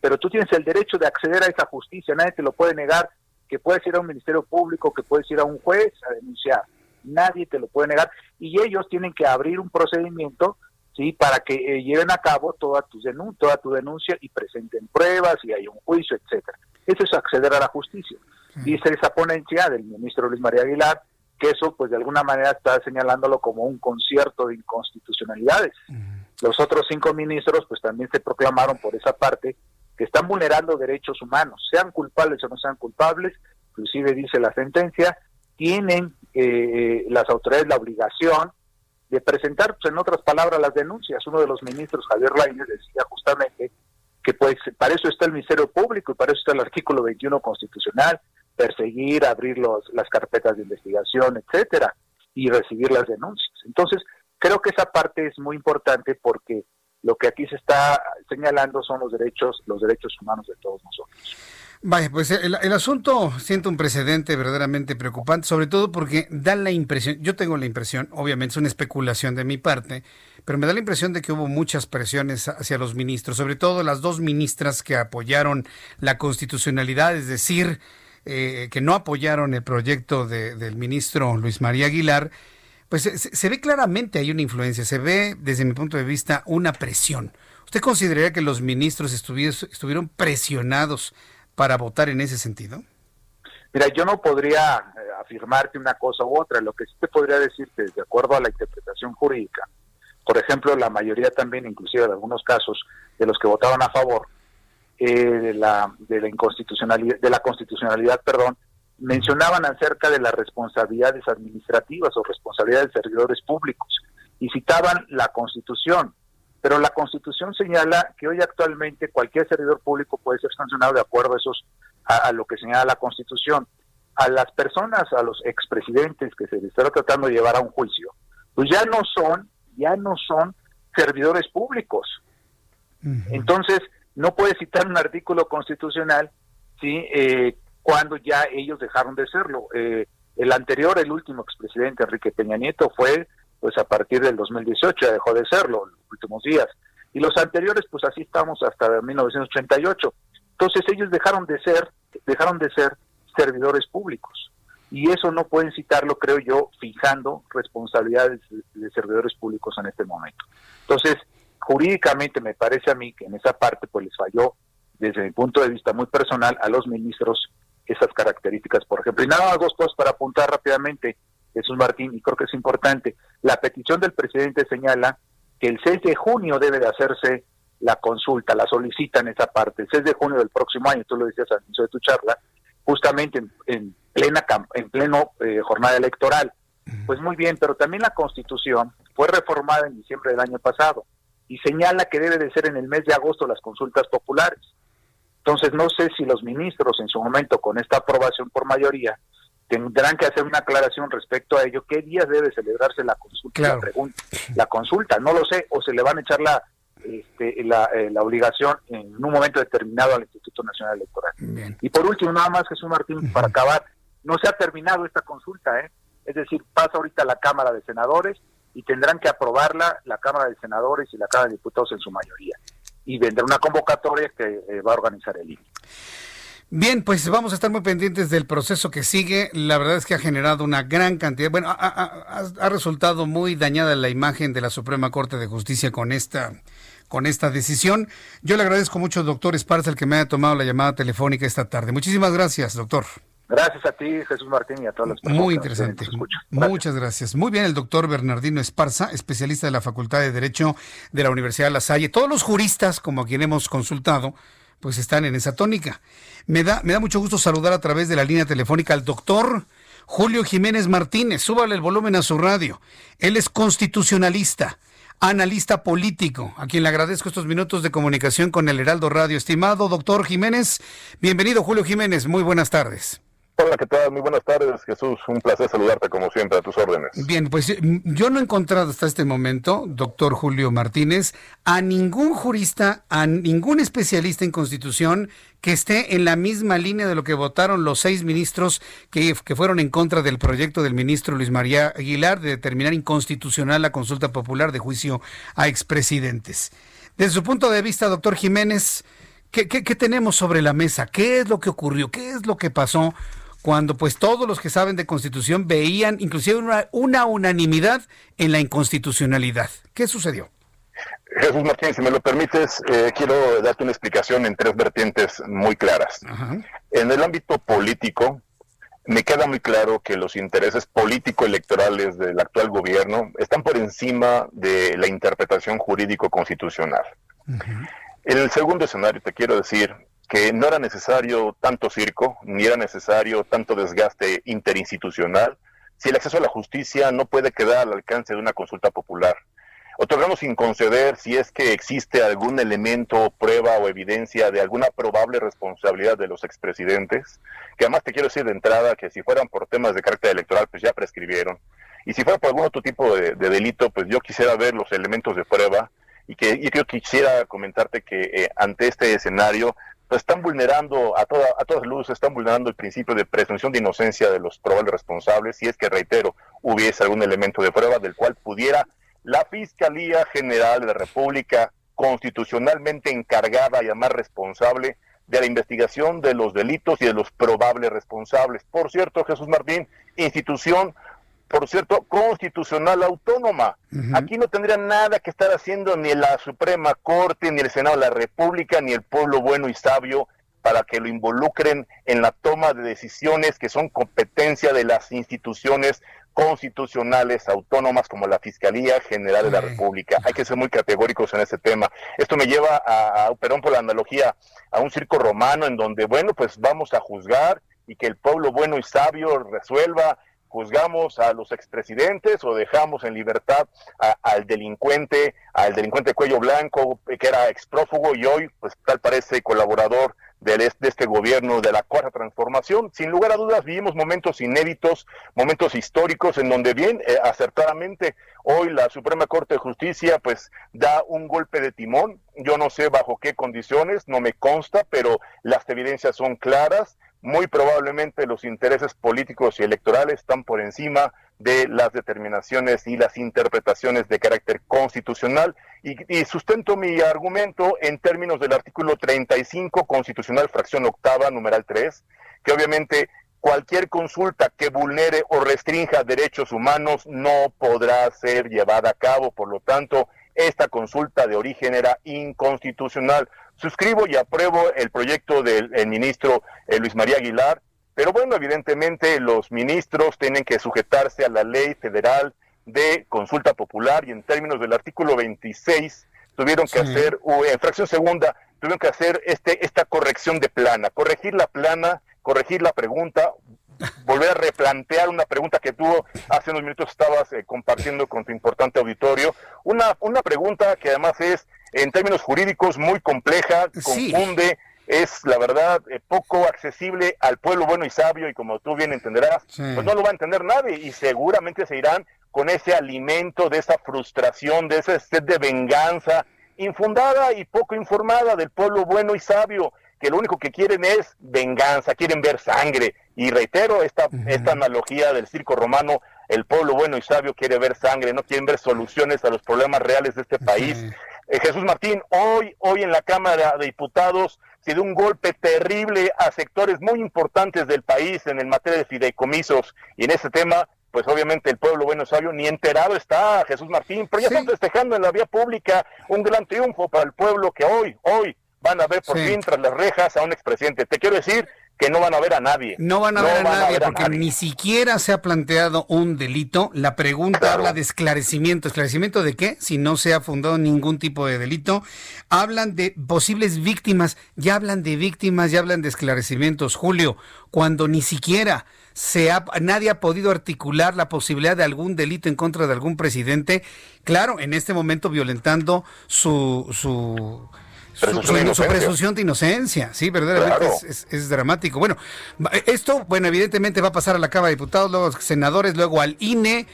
pero tú tienes el derecho de acceder a esa justicia. Nadie te lo puede negar, que puedes ir a un ministerio público, que puedes ir a un juez a denunciar. Nadie te lo puede negar. Y ellos tienen que abrir un procedimiento ¿sí? para que eh, lleven a cabo toda tu, toda tu denuncia y presenten pruebas y hay un juicio, etcétera. Eso es acceder a la justicia. Dice esa ponencia del ministro Luis María Aguilar que eso, pues de alguna manera está señalándolo como un concierto de inconstitucionalidades. Los otros cinco ministros, pues también se proclamaron por esa parte que están vulnerando derechos humanos, sean culpables o no sean culpables, inclusive dice la sentencia, tienen eh, las autoridades la obligación de presentar, pues, en otras palabras, las denuncias. Uno de los ministros, Javier Lainez, decía justamente que pues para eso está el Ministerio Público y para eso está el artículo 21 constitucional, perseguir, abrir los, las carpetas de investigación, etcétera, y recibir las denuncias. Entonces, creo que esa parte es muy importante porque lo que aquí se está señalando son los derechos, los derechos humanos de todos nosotros. Vaya, pues el, asunto siento un precedente verdaderamente preocupante, sobre todo porque da la impresión, yo tengo la impresión, obviamente es una especulación de mi parte, pero me da la impresión de que hubo muchas presiones hacia los ministros, sobre todo las dos ministras que apoyaron la constitucionalidad, es decir, eh, que no apoyaron el proyecto del ministro Luis María Aguilar, pues se, se ve claramente hay una influencia, se ve desde mi punto de vista una presión. ¿Usted consideraría que los ministros estuvieron presionados para votar en ese sentido? Mira, yo no podría eh, afirmarte una cosa u otra. Lo que sí te podría decir que de acuerdo a la interpretación jurídica, por ejemplo, la mayoría también, inclusive de algunos casos, de los que votaban a favor eh, de la de la inconstitucionalidad, de la constitucionalidad, perdón, mencionaban acerca de las responsabilidades administrativas o responsabilidades de servidores públicos y citaban la Constitución. Pero la Constitución señala que hoy actualmente cualquier servidor público puede ser sancionado de acuerdo a esos a, lo que señala la Constitución. A las personas, a los expresidentes que se les está tratando de llevar a un juicio, pues ya no son, ya no son servidores públicos. Entonces, no puede citar un artículo constitucional sí eh, cuando ya ellos dejaron de serlo. Eh, el anterior, el último expresidente Enrique Peña Nieto fue pues a partir del 2018 ya dejó de serlo en los últimos días. Y los anteriores, pues así estamos hasta 1988. Entonces ellos dejaron de ser, dejaron de ser servidores públicos. Y eso no pueden citarlo, creo yo, fijando responsabilidades de servidores públicos en este momento. Entonces, jurídicamente me parece a mí que en esa parte pues les falló desde mi punto de vista muy personal a los ministros esas características, por ejemplo. Y nada más dos cosas para apuntar rápidamente. Jesús Martín, y creo que es importante. La petición del presidente señala que el 6 de junio debe de hacerse la consulta, la solicitan esa parte, el 6 de junio del próximo año, tú lo decías al inicio de tu charla, justamente en, plena en pleno eh, jornada electoral. Pues muy bien, pero también la Constitución fue reformada en diciembre del año pasado y señala que debe de ser en el mes de agosto las consultas populares. Entonces no sé si los ministros en su momento con esta aprobación por mayoría tendrán que hacer una aclaración respecto a ello. ¿Qué días debe celebrarse la consulta? La, pregunta, la consulta, no lo sé, o se le van a echar la, este, la, eh, la, obligación en un momento determinado al Instituto Nacional Electoral. Y por último, nada más, Jesús Martín, para acabar, no se ha terminado esta consulta, ¿eh? es decir, pasa ahorita a la Cámara de Senadores y tendrán que aprobarla la Cámara de Senadores y la Cámara de Diputados en su mayoría. Y vendrá una convocatoria que eh, va a organizar el INE. Bien, pues vamos a estar muy pendientes del proceso que sigue. La verdad es que ha generado una gran cantidad, bueno, ha, resultado muy dañada la imagen de la Suprema Corte de Justicia con esta con esta decisión. Yo le agradezco mucho, doctor Esparza, el que me haya tomado la llamada telefónica esta tarde. Muchísimas gracias, doctor. Gracias a ti, Jesús Martín, y a todos los Muy interesante. Muchas gracias. Muy bien, el doctor Bernardino Esparza, especialista de la Facultad de Derecho de la Universidad de La Salle. Todos los juristas, como a quien hemos consultado, pues están en esa tónica. Me da, me da mucho gusto saludar a través de la línea telefónica al doctor Julio Jiménez Martínez. Súbale el volumen a su radio. Él es constitucionalista, analista político, a quien le agradezco estos minutos de comunicación con el Heraldo Radio. Estimado doctor Jiménez, bienvenido Julio Jiménez, muy buenas tardes. Hola, ¿qué tal? Muy buenas tardes, Jesús. Un placer saludarte como siempre a tus órdenes. Bien, pues yo no he encontrado hasta este momento, doctor Julio Martínez, a ningún jurista, a ningún especialista en constitución que esté en la misma línea de lo que votaron los seis ministros que, que fueron en contra del proyecto del ministro Luis María Aguilar de determinar inconstitucional la consulta popular de juicio a expresidentes. Desde su punto de vista, doctor Jiménez, ¿qué, qué, qué tenemos sobre la mesa? ¿Qué es lo que ocurrió? ¿Qué es lo que pasó? Cuando pues todos los que saben de constitución veían inclusive una, unanimidad en la inconstitucionalidad. ¿Qué sucedió? Jesús Martín, si me lo permites, eh, quiero darte una explicación en tres vertientes muy claras. En el ámbito político, me queda muy claro que los intereses político-electorales del actual gobierno están por encima de la interpretación jurídico-constitucional. En el segundo escenario, te quiero decir que no era necesario tanto circo, ni era necesario tanto desgaste interinstitucional, si el acceso a la justicia no puede quedar al alcance de una consulta popular. Otorgamos sin conceder si es que existe algún elemento, prueba o evidencia de alguna probable responsabilidad de los expresidentes, que además te quiero decir de entrada que si fueran por temas de carácter electoral, pues ya prescribieron. Y si fuera por algún otro tipo de, delito, pues yo quisiera ver los elementos de prueba y que yo quisiera comentarte que eh, ante este escenario están vulnerando a, toda, a todas luces, están vulnerando el principio de presunción de inocencia de los probables responsables, si es que, reitero, hubiese algún elemento de prueba del cual pudiera la Fiscalía General de la República, constitucionalmente encargada y además responsable de la investigación de los delitos y de los probables responsables. Por cierto, Jesús Martín, institución por cierto, constitucional autónoma. Aquí no tendría nada que estar haciendo ni la Suprema Corte, ni el Senado de la República, ni el pueblo bueno y sabio para que lo involucren en la toma de decisiones que son competencia de las instituciones constitucionales autónomas como la Fiscalía General de la República. Hay que ser muy categóricos en ese tema. Esto me lleva a, perdón por la analogía, a un circo romano en donde, bueno, pues vamos a juzgar y que el pueblo bueno y sabio resuelva juzgamos a los expresidentes o dejamos en libertad al delincuente, al delincuente cuello blanco, que era exprófugo y hoy, pues tal parece colaborador de, este gobierno de la cuarta transformación. Sin lugar a dudas, vivimos momentos inéditos, momentos históricos en donde bien eh, acertadamente hoy la Suprema Corte de Justicia pues da un golpe de timón. Yo no sé bajo qué condiciones, no me consta, pero las evidencias son claras muy probablemente los intereses políticos y electorales están por encima de las determinaciones y las interpretaciones de carácter constitucional. Y, sustento mi argumento en términos del artículo 35 constitucional fracción octava numeral 3 que obviamente cualquier consulta que vulnere o restrinja derechos humanos no podrá ser llevada a cabo. Por lo tanto esta consulta de origen era inconstitucional. Suscribo y apruebo el proyecto del ministro eh, Luis María Aguilar, pero bueno, evidentemente los ministros tienen que sujetarse a la ley federal de consulta popular y en términos del artículo 26 tuvieron que hacer, en fracción segunda, tuvieron que hacer este, esta corrección de plana, corregir la plana, corregir la pregunta, volver a replantear una pregunta que tú hace unos minutos estabas eh, compartiendo con tu importante auditorio, una, una pregunta que además es en términos jurídicos muy compleja, confunde, es la verdad eh, poco accesible al pueblo bueno y sabio y como tú bien entenderás, pues no lo va a entender nadie y seguramente se irán con ese alimento de esa frustración, de esa sed de venganza infundada y poco informada del pueblo bueno y sabio, que lo único que quieren es venganza, quieren ver sangre. Y reitero esta, esta analogía del circo romano, el pueblo bueno y sabio quiere ver sangre, no quieren ver soluciones a los problemas reales de este país. Eh, Jesús Martín, hoy, hoy en la Cámara de Diputados se dio un golpe terrible a sectores muy importantes del país en el materia de fideicomisos. Y en ese tema pues obviamente el pueblo bueno sabio ni enterado está Jesús Martín, pero ya están festejando en la vía pública un gran triunfo para el pueblo que hoy, hoy van a ver por fin tras las rejas a un expresidente. Te quiero decir, que no van a ver a nadie. No van a ver a nadie porque ni siquiera se ha planteado un delito. La pregunta habla de esclarecimiento. ¿Esclarecimiento de qué? Si no se ha fundado ningún tipo de delito. Hablan de posibles víctimas. Ya hablan de víctimas, ya hablan de esclarecimientos. Julio, cuando ni siquiera se ha, nadie ha podido articular la posibilidad de algún delito en contra de algún presidente. Claro, en este momento violentando su... su su, presunción de inocencia, sí, verdaderamente es, dramático. Bueno, esto, bueno, evidentemente va a pasar a la Cámara de Diputados, luego a los senadores, luego al INE,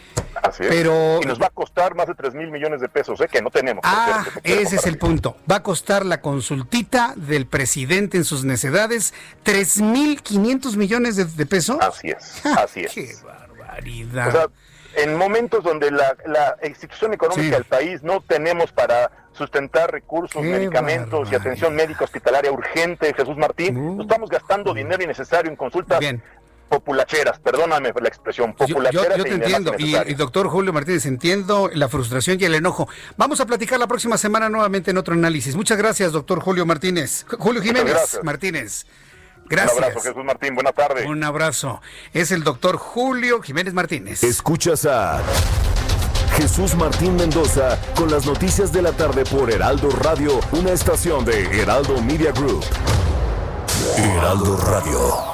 pero... Y nos va a costar más de 3 mil millones de pesos, ¿eh? que no tenemos. Ah, ese es el punto. Va a costar la consultita del presidente en sus necedades 3 mil 500 millones de, pesos. Así es, así es. Qué barbaridad. En momentos donde la, la institución económica del país no tenemos para sustentar recursos, medicamentos y atención médica hospitalaria urgente, Jesús Martín. estamos gastando dinero innecesario en consultas populacheras, perdóname la expresión, populacheras. Yo, te entiendo, y, doctor Julio Martínez, entiendo la frustración y el enojo. Vamos a platicar la próxima semana nuevamente en otro análisis. Muchas gracias, doctor Julio Martínez. Julio Jiménez Martínez. Gracias. Un abrazo, Jesús Martín. Buenas tardes. Un abrazo. Es el doctor Julio Jiménez Martínez. Escuchas a Jesús Martín Mendoza con las noticias de la tarde por Heraldo Radio, una estación de Heraldo Media Group. Heraldo Radio.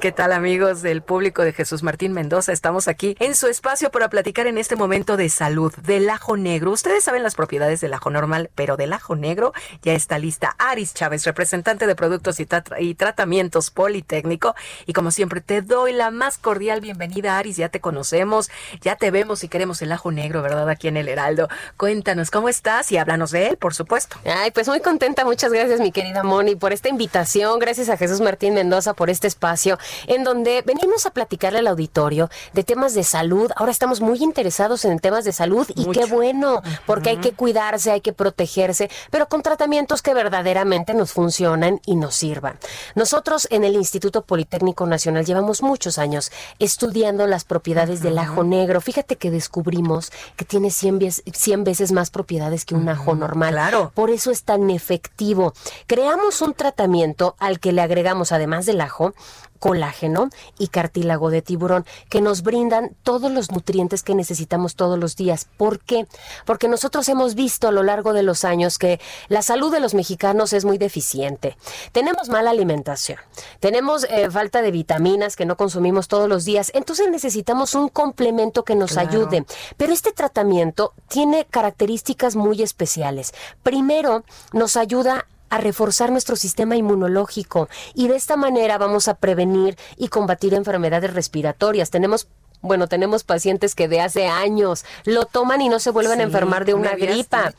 ¿Qué tal amigos del público de Jesús Martín Mendoza? Estamos aquí en su espacio para platicar en este momento de salud, del ajo negro. Ustedes saben las propiedades del ajo normal, pero del ajo negro ya está lista Aris Chávez, representante de productos y, tratamientos Politécnico. Y como siempre, te doy la más cordial bienvenida, Aris. Ya te conocemos, ya te vemos y queremos el ajo negro, ¿verdad? Aquí en el Heraldo. Cuéntanos cómo estás y háblanos de él, por supuesto. Ay, pues muy contenta. Muchas gracias, mi querida Moni, por esta invitación. Gracias a Jesús Martín Mendoza por este espacio en donde venimos a platicarle al auditorio de temas de salud. Ahora estamos muy interesados en temas de salud y qué bueno, porque hay que cuidarse, hay que protegerse, pero con tratamientos que verdaderamente nos funcionan y nos sirvan. Nosotros en el Instituto Politécnico Nacional llevamos muchos años estudiando las propiedades del ajo negro. Fíjate que descubrimos que tiene 100 veces, 100 veces más propiedades que un ajo normal. Claro. Por eso es tan efectivo. Creamos un tratamiento al que le agregamos, además del ajo, colágeno y cartílago de tiburón, que nos brindan todos los nutrientes que necesitamos todos los días. ¿Por qué? Porque nosotros hemos visto a lo largo de los años que la salud de los mexicanos es muy deficiente. Tenemos mala alimentación, tenemos eh, falta de vitaminas que no consumimos todos los días, entonces necesitamos un complemento que nos ayude. Pero este tratamiento tiene características muy especiales. Primero, nos ayuda a reforzar nuestro sistema inmunológico y de esta manera vamos a prevenir y combatir enfermedades respiratorias. Tenemos bueno, tenemos pacientes que de hace años lo toman y no se vuelven a enfermar de una gripa.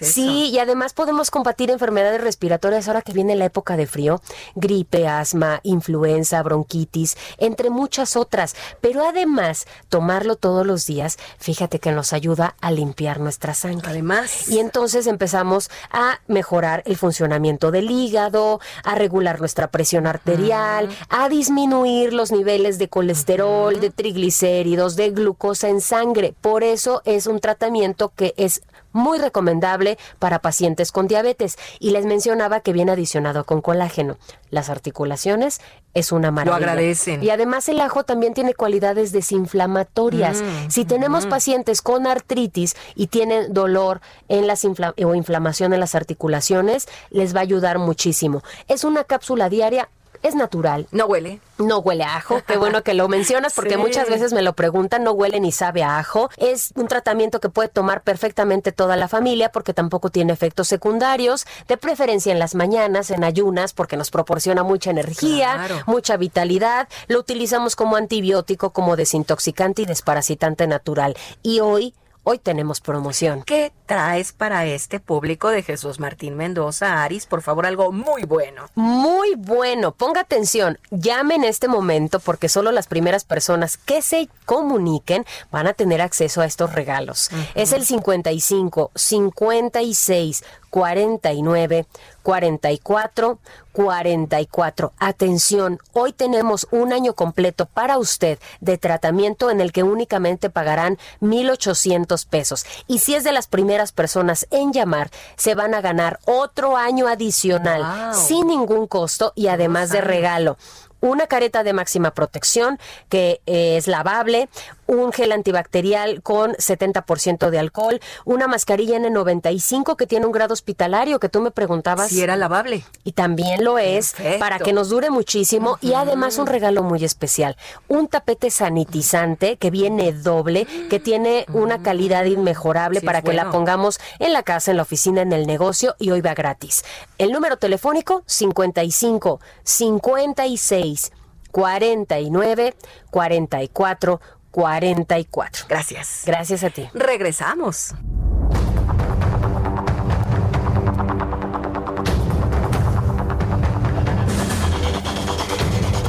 sí, y además podemos combatir enfermedades respiratorias ahora que viene la época de frío, gripe, asma, influenza, bronquitis, entre muchas otras. Pero además, tomarlo todos los días, fíjate que nos ayuda a limpiar nuestra sangre. Además. Y entonces empezamos a mejorar el funcionamiento del hígado, a regular nuestra presión arterial, a disminuir los niveles de colesterol, de triglicéridos de glucosa en sangre. Por eso es un tratamiento que es muy recomendable para pacientes con diabetes. Y les mencionaba que viene adicionado con colágeno. Las articulaciones es una maravilla. Lo agradecen. Y además el ajo también tiene cualidades desinflamatorias. Mm, si tenemos mm. pacientes con artritis y tienen dolor en las o inflamación en las articulaciones, les va a ayudar muchísimo. Es una cápsula diaria es natural. No huele. No huele a ajo. Qué bueno que lo mencionas porque muchas veces me lo preguntan, no huele ni sabe a ajo. Es un tratamiento que puede tomar perfectamente toda la familia porque tampoco tiene efectos secundarios, de preferencia en las mañanas, en ayunas, porque nos proporciona mucha energía, mucha vitalidad. Lo utilizamos como antibiótico, como desintoxicante y desparasitante natural. Y hoy Hoy tenemos promoción. ¿Qué traes para este público de Jesús Martín Mendoza, Aris? Por favor, algo muy bueno. Muy bueno. Ponga atención. Llame en este momento porque solo las primeras personas que se comuniquen van a tener acceso a estos regalos. Es el 55 56 49 44 44. Atención, hoy tenemos un año completo para usted de tratamiento en el que únicamente pagarán 1,800 pesos. Y si es de las primeras personas en llamar, se van a ganar otro año adicional sin ningún costo y además de regalo una careta de máxima protección que es lavable, un gel antibacterial con 70% de alcohol, una mascarilla N95 que tiene un grado hospitalario que tú me preguntabas. Si era lavable. Y también lo es para que nos dure muchísimo y además un regalo muy especial, un tapete sanitizante que viene doble, que tiene una calidad inmejorable para que la pongamos en la casa, en la oficina, en el negocio y hoy va gratis. El número telefónico 55 56 49 44 44. Gracias. Gracias a ti. Regresamos.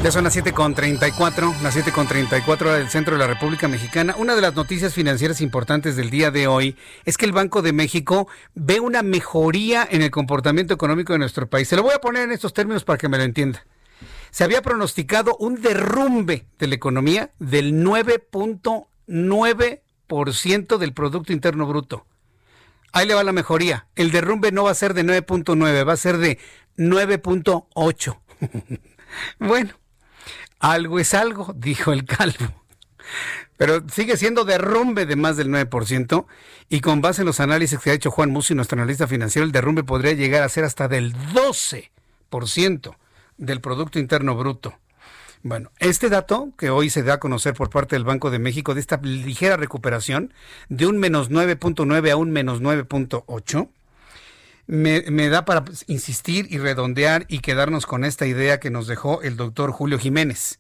Ya son las 7.34, las 7.34 del centro de la República Mexicana. Una de las noticias financieras importantes del día de hoy es que el Banco de México ve una mejoría en el comportamiento económico de nuestro país. Se lo voy a poner en estos términos para que me lo entienda se había pronosticado un derrumbe de la economía del 9.9% del Producto Interno Bruto. Ahí le va la mejoría. El derrumbe no va a ser de 9.9, va a ser de 9.8. bueno, algo es algo, dijo el calvo. Pero sigue siendo derrumbe de más del 9% y con base en los análisis que ha hecho Juan Musi, nuestro analista financiero, el derrumbe podría llegar a ser hasta del 12% del Producto Interno Bruto. Bueno, este dato que hoy se da a conocer por parte del Banco de México de esta ligera recuperación de un menos 9.9 a un menos 9.8, me, me, da para insistir y redondear y quedarnos con esta idea que nos dejó el doctor Julio Jiménez.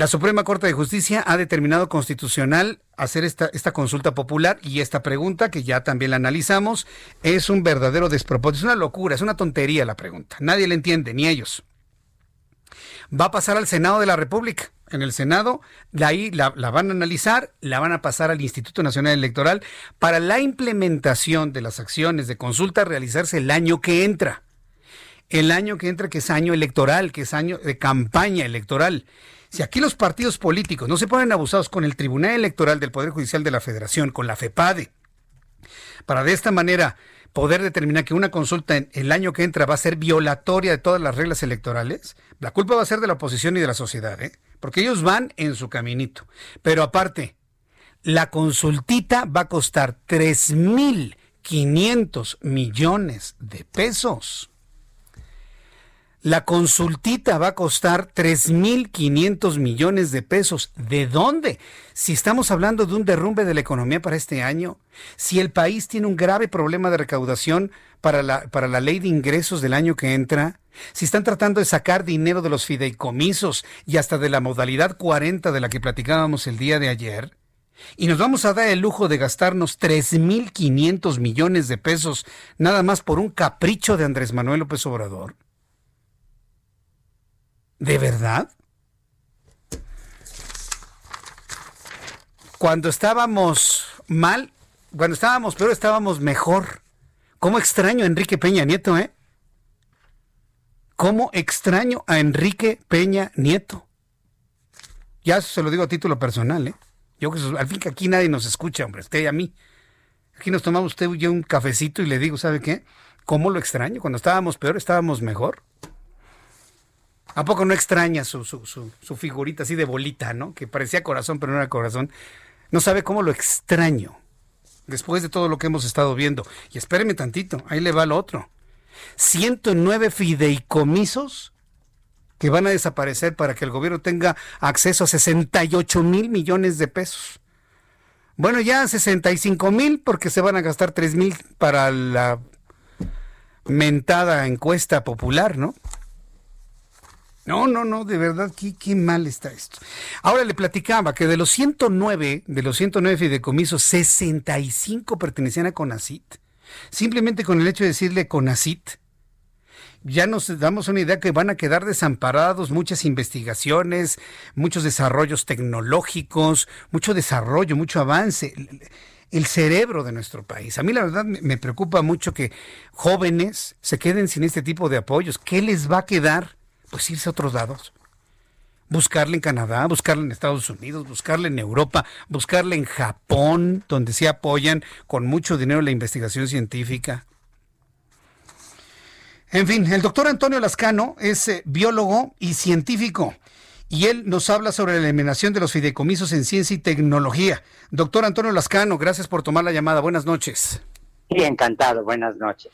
La Suprema Corte de Justicia ha determinado constitucional hacer esta, consulta popular y esta pregunta, que ya también la analizamos, es un verdadero despropósito, es una locura, es una tontería la pregunta. Nadie la entiende, ni ellos. Va a pasar al Senado de la República. En el Senado, la, ahí la van a analizar, la van a pasar al Instituto Nacional Electoral para la implementación de las acciones de consulta realizarse el año que entra. El año que entra, que es año electoral, que es año de campaña electoral. Si aquí los partidos políticos no se ponen abusados con el Tribunal Electoral del Poder Judicial de la Federación, con la FEPADE, para de esta manera poder determinar que una consulta en el año que entra va a ser violatoria de todas las reglas electorales, la culpa va a ser de la oposición y de la sociedad, ¿eh? porque ellos van en su caminito. Pero aparte, la consultita va a costar 3.500 millones de pesos. La consultita va a costar 3.500 millones de pesos. ¿De dónde? Si estamos hablando de un derrumbe de la economía para este año, si el país tiene un grave problema de recaudación para la, para la ley de ingresos del año que entra, si están tratando de sacar dinero de los fideicomisos y hasta de la modalidad 40 de la que platicábamos el día de ayer, y nos vamos a dar el lujo de gastarnos 3.500 millones de pesos nada más por un capricho de Andrés Manuel López Obrador. ¿De verdad? Cuando estábamos mal, cuando estábamos peor, estábamos mejor. ¿Cómo extraño a Enrique Peña Nieto, eh? ¿Cómo extraño a Enrique Peña Nieto? Ya se lo digo a título personal, ¿eh? Yo al fin que aquí nadie nos escucha, hombre, usted y a mí. Aquí nos tomamos usted y yo un cafecito y le digo, ¿sabe qué? ¿Cómo lo extraño? Cuando estábamos peor, estábamos mejor. ¿A poco no extraña su, su, su, figurita así de bolita, ¿no? Que parecía corazón, pero no era corazón. No sabe cómo lo extraño. Después de todo lo que hemos estado viendo. Y espéreme tantito, ahí le va lo otro. 109 fideicomisos que van a desaparecer para que el gobierno tenga acceso a 68 mil millones de pesos. Bueno, ya 65 mil porque se van a gastar 3 mil para la mentada encuesta popular, ¿no? No, no, no, de verdad, qué, mal está esto. Ahora le platicaba que de los 109, de los 109 fideicomisos, 65 pertenecían a CONACIT. Simplemente con el hecho de decirle CONACIT, ya nos damos una idea que van a quedar desamparados muchas investigaciones, muchos desarrollos tecnológicos, mucho desarrollo, mucho avance el cerebro de nuestro país. A mí la verdad me preocupa mucho que jóvenes se queden sin este tipo de apoyos. ¿Qué les va a quedar? Pues irse a otros lados. Buscarle en Canadá, buscarle en Estados Unidos, buscarle en Europa, buscarle en Japón, donde se apoyan con mucho dinero la investigación científica. En fin, el doctor Antonio Lascano es eh, biólogo y científico y él nos habla sobre la eliminación de los fideicomisos en ciencia y tecnología. Doctor Antonio Lascano, gracias por tomar la llamada. Buenas noches. Sí, encantado. Buenas noches.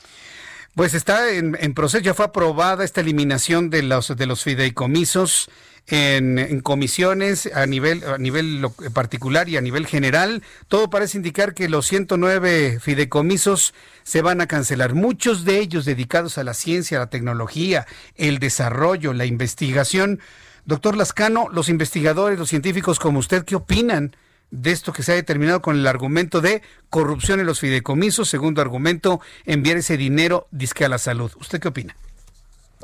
Pues está en, proceso, ya fue aprobada esta eliminación de los, de los fideicomisos en, comisiones a nivel, a nivel particular y a nivel general. Todo parece indicar que los 109 fideicomisos se van a cancelar, muchos de ellos dedicados a la ciencia, a la tecnología, el desarrollo, la investigación. Doctor Lascano, los investigadores, los científicos como usted, ¿qué opinan? De esto que se ha determinado con el argumento de corrupción en los fideicomisos, segundo argumento, enviar ese dinero disque a la salud. ¿Usted qué opina?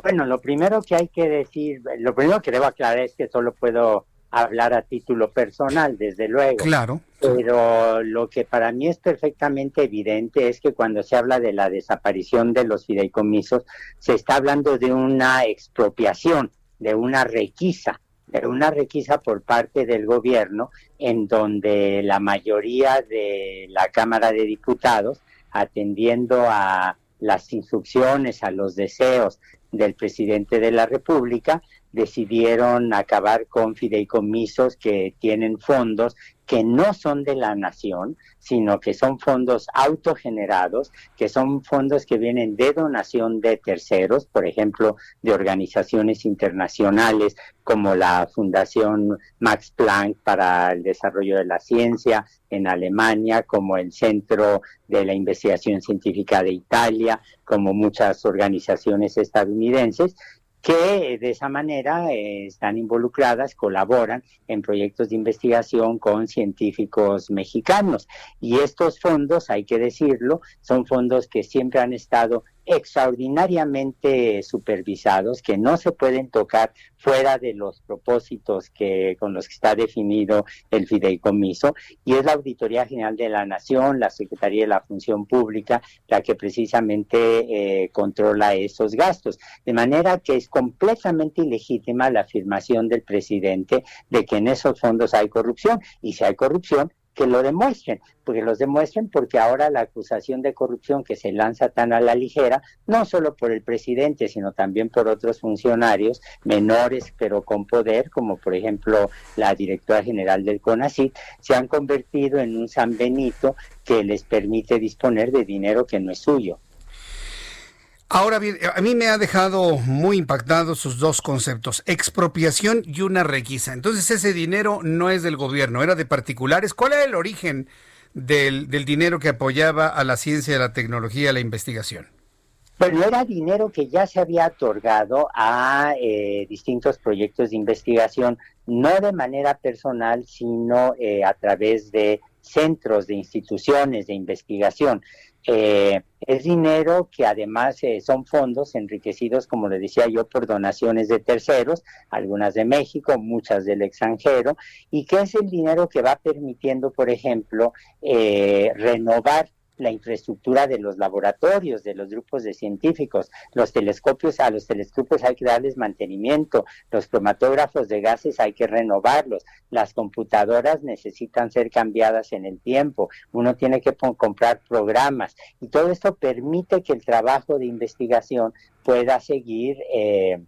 Bueno, lo primero que hay que decir, lo primero que debo aclarar es que solo puedo hablar a título personal, desde luego. Claro. Pero lo que para mí es perfectamente evidente es que cuando se habla de la desaparición de los fideicomisos, se está hablando de una expropiación, de una requisa una requisa por parte del gobierno en donde la mayoría de la Cámara de Diputados, atendiendo a las instrucciones, a los deseos del presidente de la República, decidieron acabar con fideicomisos que tienen fondos que no son de la nación, sino que son fondos autogenerados, que son fondos que vienen de donación de terceros, por ejemplo, de organizaciones internacionales como la Fundación Max Planck para el Desarrollo de la Ciencia en Alemania, como el Centro de la Investigación Científica de Italia, como muchas organizaciones estadounidenses, que de esa manera eh, están involucradas, colaboran en proyectos de investigación con científicos mexicanos. Y estos fondos, hay que decirlo, son fondos que siempre han estado extraordinariamente supervisados que no se pueden tocar fuera de los propósitos que con los que está definido el fideicomiso y es la Auditoría General de la Nación, la Secretaría de la Función Pública la que precisamente eh, controla esos gastos, de manera que es completamente ilegítima la afirmación del presidente de que en esos fondos hay corrupción y si hay corrupción que lo demuestren, porque los demuestren porque ahora la acusación de corrupción que se lanza tan a la ligera, no solo por el presidente, sino también por otros funcionarios menores pero con poder, como por ejemplo la directora general del CONACYT, se han convertido en un San Benito que les permite disponer de dinero que no es suyo. Ahora bien, a mí me ha dejado muy impactado sus dos conceptos, expropiación y una requisa. Entonces ese dinero no es del gobierno, era de particulares. ¿Cuál era el origen del, dinero que apoyaba a la ciencia, a la tecnología, a la investigación? Bueno, era dinero que ya se había otorgado a eh, distintos proyectos de investigación, no de manera personal, sino eh, a través de centros, de instituciones de investigación. Eh, es dinero que además eh, son fondos enriquecidos, como le decía yo, por donaciones de terceros, algunas de México, muchas del extranjero, y que es el dinero que va permitiendo, por ejemplo, eh, renovar la infraestructura de los laboratorios, de los grupos de científicos. Los telescopios, a los telescopios hay que darles mantenimiento, los cromatógrafos de gases hay que renovarlos, las computadoras necesitan ser cambiadas en el tiempo, uno tiene que comprar programas y todo esto permite que el trabajo de investigación pueda seguir eh,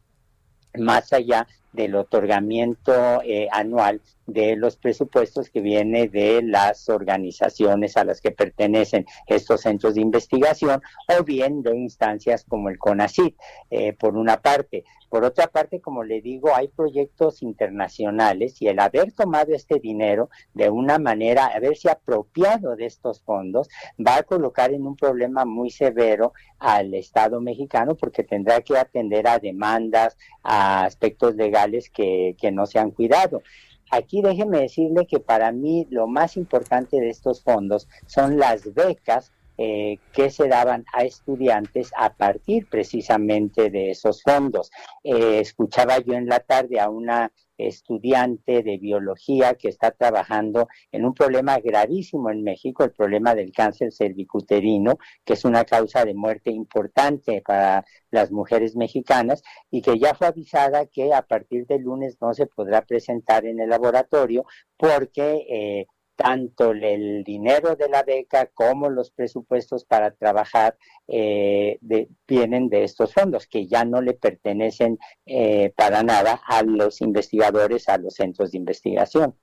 más allá del otorgamiento eh, anual de los presupuestos que viene de las organizaciones a las que pertenecen estos centros de investigación o bien de instancias como el CONACYT, eh, por una parte. Por otra parte, como le digo, hay proyectos internacionales y el haber tomado este dinero de una manera, haberse apropiado de estos fondos, va a colocar en un problema muy severo al Estado mexicano porque tendrá que atender a demandas, a aspectos legales que, no se han cuidado. Aquí déjeme decirle que para mí lo más importante de estos fondos son las becas eh, que se daban a estudiantes a partir precisamente de esos fondos. Eh, escuchaba yo en la tarde a una estudiante de biología que está trabajando en un problema gravísimo en México, el problema del cáncer cervicuterino, que es una causa de muerte importante para las mujeres mexicanas y que ya fue avisada que a partir del lunes no se podrá presentar en el laboratorio porque eh, tanto el dinero de la beca como los presupuestos para trabajar eh, vienen de estos fondos que ya no le pertenecen eh, para nada a los investigadores, a los centros de investigación.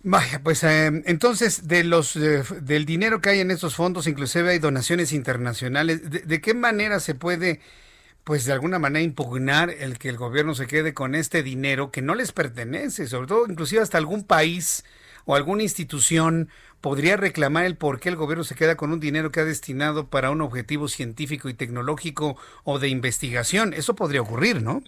Vaya, pues eh, entonces de los del dinero que hay en estos fondos, inclusive hay donaciones internacionales. ¿De, ¿De, qué manera se puede, pues de alguna manera impugnar el que el gobierno se quede con este dinero que no les pertenece, sobre todo inclusive hasta algún país o alguna institución podría reclamar el por qué el gobierno se queda con un dinero que ha destinado para un objetivo científico y tecnológico o de investigación. Eso podría ocurrir, ¿no?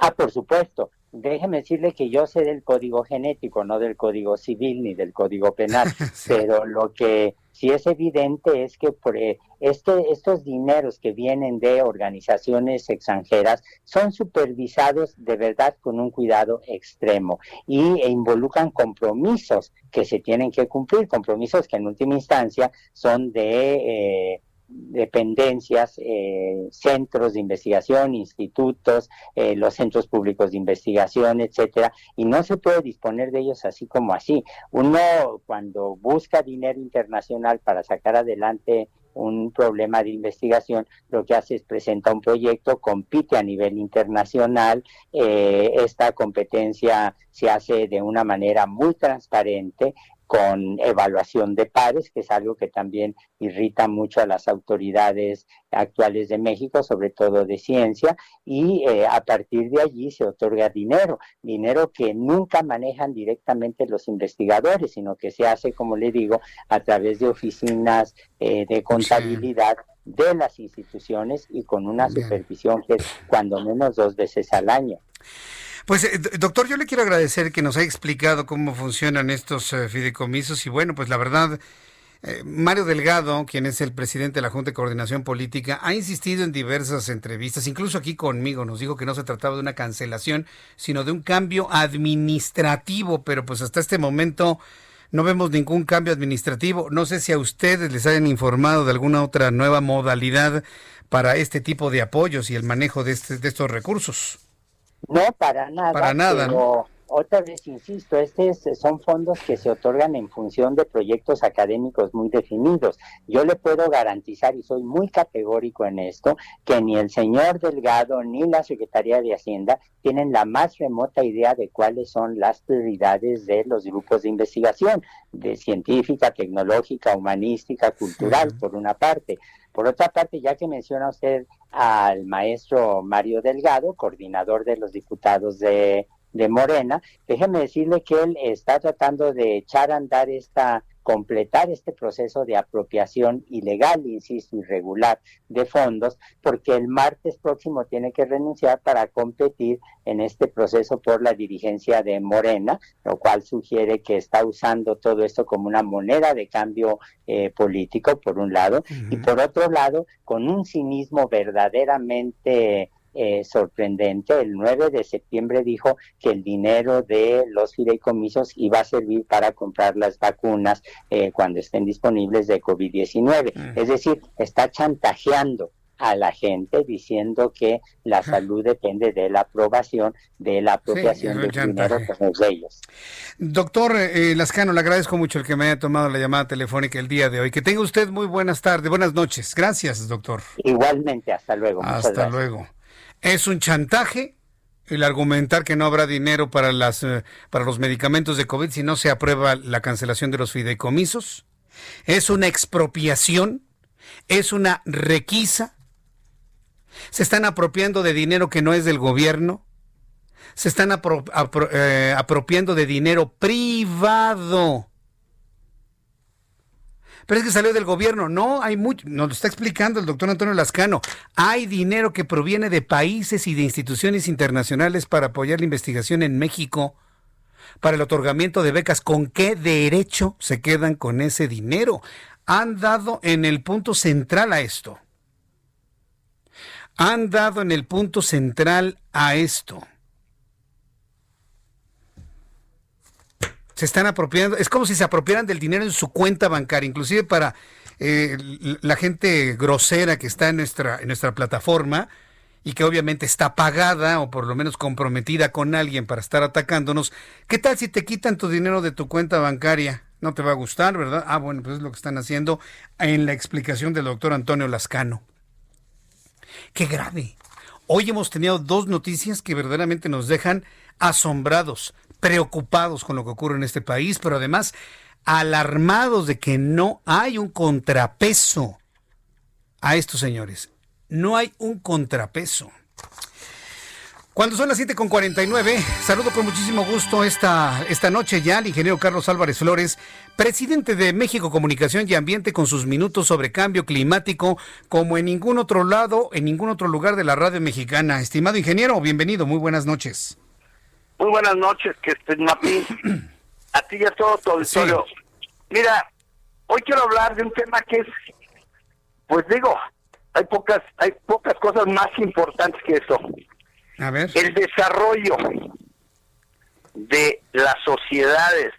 Ah, por supuesto. Déjeme decirle que yo sé del código genético, no del código civil ni del código penal, pero lo que sí es evidente es que por, eh, este, estos dineros que vienen de organizaciones extranjeras son supervisados de verdad con un cuidado extremo y e involucran compromisos que se tienen que cumplir, compromisos que en última instancia son de... Eh, dependencias, eh, centros de investigación, institutos, eh, los centros públicos de investigación, etcétera, y no se puede disponer de ellos así como así. Uno cuando busca dinero internacional para sacar adelante un problema de investigación, lo que hace es presenta un proyecto, compite a nivel internacional, eh, esta competencia se hace de una manera muy transparente, con evaluación de pares, que es algo que también irrita mucho a las autoridades actuales de México, sobre todo de ciencia, y eh, a partir de allí se otorga dinero, dinero que nunca manejan directamente los investigadores, sino que se hace, como le digo, a través de oficinas eh, de contabilidad de las instituciones y con una supervisión que es cuando menos dos veces al año. Pues, eh, doctor, yo le quiero agradecer que nos haya explicado cómo funcionan estos eh, fideicomisos y bueno, pues la verdad, eh, Mario Delgado, quien es el presidente de la Junta de Coordinación Política, ha insistido en diversas entrevistas, incluso aquí conmigo, nos dijo que no se trataba de una cancelación, sino de un cambio administrativo, pero pues hasta este momento no vemos ningún cambio administrativo. No sé si a ustedes les hayan informado de alguna otra nueva modalidad para este tipo de apoyos y el manejo de, este, de estos recursos. No, para nada. Para nada. Pero otra vez insisto, estos son fondos que se otorgan en función de proyectos académicos muy definidos. Yo le puedo garantizar, y soy muy categórico en esto, que ni el señor Delgado ni la Secretaría de Hacienda tienen la más remota idea de cuáles son las prioridades de los grupos de investigación, de científica, tecnológica, humanística, cultural, por una parte. Por otra parte, ya que menciona usted al maestro Mario Delgado, coordinador de los diputados de, de Morena, déjeme decirle que él está tratando de echar a andar esta completar este proceso de apropiación ilegal, insisto, irregular de fondos, porque el martes próximo tiene que renunciar para competir en este proceso por la dirigencia de Morena, lo cual sugiere que está usando todo esto como una moneda de cambio eh, político, por un lado, y por otro lado, con un cinismo verdaderamente eh, sorprendente. El 9 de septiembre dijo que el dinero de los fideicomisos iba a servir para comprar las vacunas eh, cuando estén disponibles de COVID-19. Mm. Es decir, está chantajeando a la gente diciendo que la salud depende de la aprobación, de la apropiación del dinero de ellos. Doctor eh, Lascano, le agradezco mucho el que me haya tomado la llamada telefónica el día de hoy. Que tenga usted muy buenas tardes, buenas noches. Gracias, doctor. Igualmente, hasta luego. Hasta luego. Es un chantaje el argumentar que no habrá dinero para, las, eh, para los medicamentos de COVID si no se aprueba la cancelación de los fideicomisos. Es una expropiación. Es una requisa. Se están apropiando de dinero que no es del gobierno. Se están eh, apropiando de dinero privado pero es que salió del gobierno. No, hay mucho, nos lo está explicando el doctor Antonio Lascano. Hay dinero que proviene de países y de instituciones internacionales para apoyar la investigación en México, para el otorgamiento de becas. ¿Con qué derecho se quedan con ese dinero? Han dado en el punto central a esto. Han dado en el punto central a esto. Se están apropiando, es como si se apropiaran del dinero en su cuenta bancaria, inclusive para eh, la gente grosera que está en nuestra, en nuestra plataforma y que obviamente está pagada o por lo menos comprometida con alguien para estar atacándonos. ¿Qué tal si te quitan tu dinero de tu cuenta bancaria? No te va a gustar, ¿verdad? Ah, bueno, pues es lo que están haciendo en la explicación del doctor Antonio Lascano. Qué grave. Hoy hemos tenido dos noticias que verdaderamente nos dejan asombrados preocupados con lo que ocurre en este país, pero además alarmados de que no hay un contrapeso a estos señores. No hay un contrapeso. Cuando son las 7.49, saludo con muchísimo gusto esta, esta noche ya al ingeniero Carlos Álvarez Flores, presidente de México Comunicación y Ambiente, con sus minutos sobre cambio climático, como en ningún otro lado, en ningún otro lugar de la radio mexicana. Estimado ingeniero, bienvenido, muy buenas noches. Muy buenas noches, que estés Mapi. A ti y a todo tu auditorio. Mira, hoy quiero hablar de un tema que es, pues digo, hay pocas, hay pocas cosas más importantes que eso. A ver. El desarrollo de las sociedades,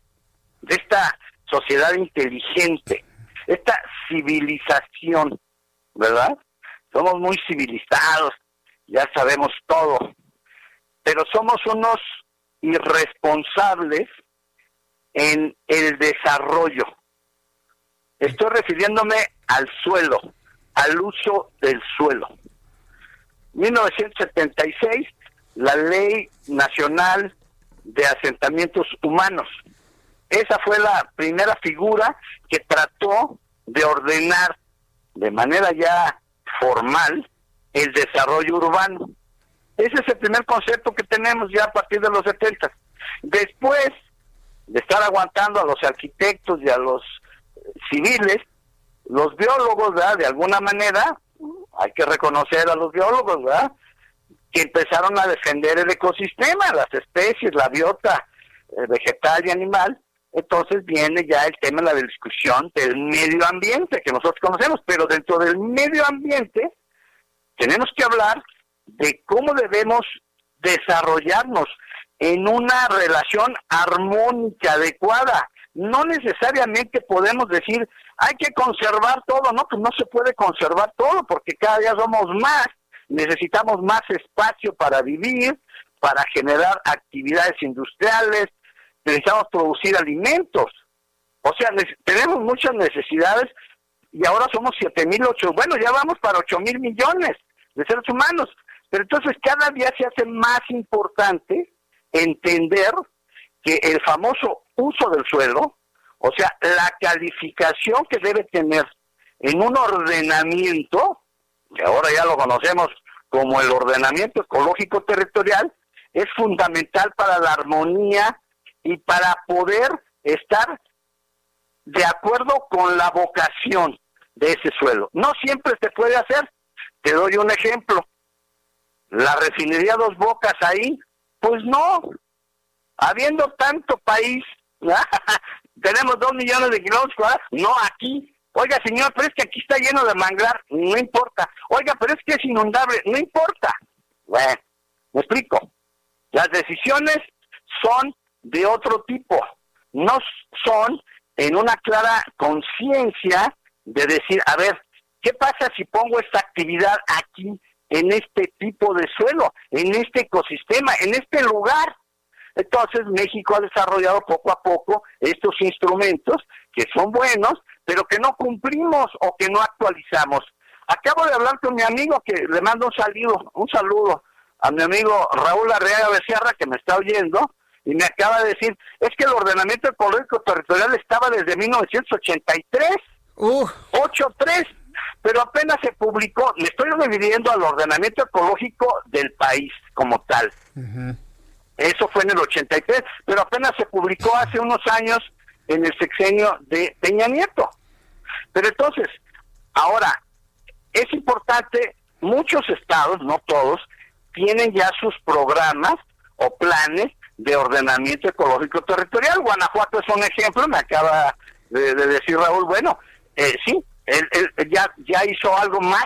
de esta sociedad inteligente, esta civilización, ¿verdad? Somos muy civilizados, ya sabemos todo, pero somos unos irresponsables en el desarrollo. Estoy refiriéndome al suelo, al uso del suelo. 1976, la Ley Nacional de Asentamientos Humanos. Esa fue la primera figura que trató de ordenar de manera ya formal el desarrollo urbano. Ese es el primer concepto que tenemos ya a partir de los 70. Después de estar aguantando a los arquitectos y a los civiles, los biólogos. De alguna manera, hay que reconocer a los biólogos, ¿verdad? Que empezaron a defender el ecosistema, las especies, la biota eh, vegetal y animal. Entonces viene ya el tema de la discusión del medio ambiente que nosotros conocemos, pero dentro del medio ambiente tenemos que hablar de cómo debemos desarrollarnos en una relación armónica, adecuada. No necesariamente podemos decir, hay que conservar todo, no, pues no se puede conservar todo porque cada día somos más, necesitamos más espacio para vivir, para generar actividades industriales, necesitamos producir alimentos. O sea, tenemos muchas necesidades y ahora somos siete mil ocho, bueno, ya vamos para ocho mil millones de seres humanos. Pero entonces cada día se hace más importante entender que el famoso uso del suelo, o sea, la calificación que debe tener en un ordenamiento, que ahora ya lo conocemos como el ordenamiento ecológico territorial, es fundamental para la armonía y para poder estar de acuerdo con la vocación de ese suelo. No siempre se puede hacer. Te doy un ejemplo. La refinería Dos Bocas ahí, pues no. Habiendo tanto país, tenemos dos millones de kilómetros no aquí. Oiga, señor, pero es que aquí está lleno de manglar, no importa. Oiga, pero es que es inundable, no importa. Bueno, me explico. Las decisiones son de otro tipo, no son en una clara conciencia de decir, a ver, ¿qué pasa si pongo esta actividad aquí en este tipo de suelo, en este ecosistema, en este lugar? Entonces México ha desarrollado poco a poco estos instrumentos que son buenos, pero que no cumplimos o que no actualizamos. Acabo de hablar con mi amigo que le mando un saludo, un saludo a mi amigo Raúl Arreaga Becerra que me está oyendo y me acaba de decir, es que el ordenamiento ecológico territorial estaba desde 1983, uh. 8-3, pero apenas se publicó, me estoy refiriendo al ordenamiento ecológico del país como tal. Eso fue en el 83, pero apenas se publicó hace unos años en el sexenio de Peña Nieto. Pero entonces, ahora, es importante, muchos estados, no todos, tienen ya sus programas o planes de ordenamiento ecológico territorial. Guanajuato es un ejemplo, me acaba de, decir Raúl, bueno, eh, sí, él, ya, ya hizo algo más,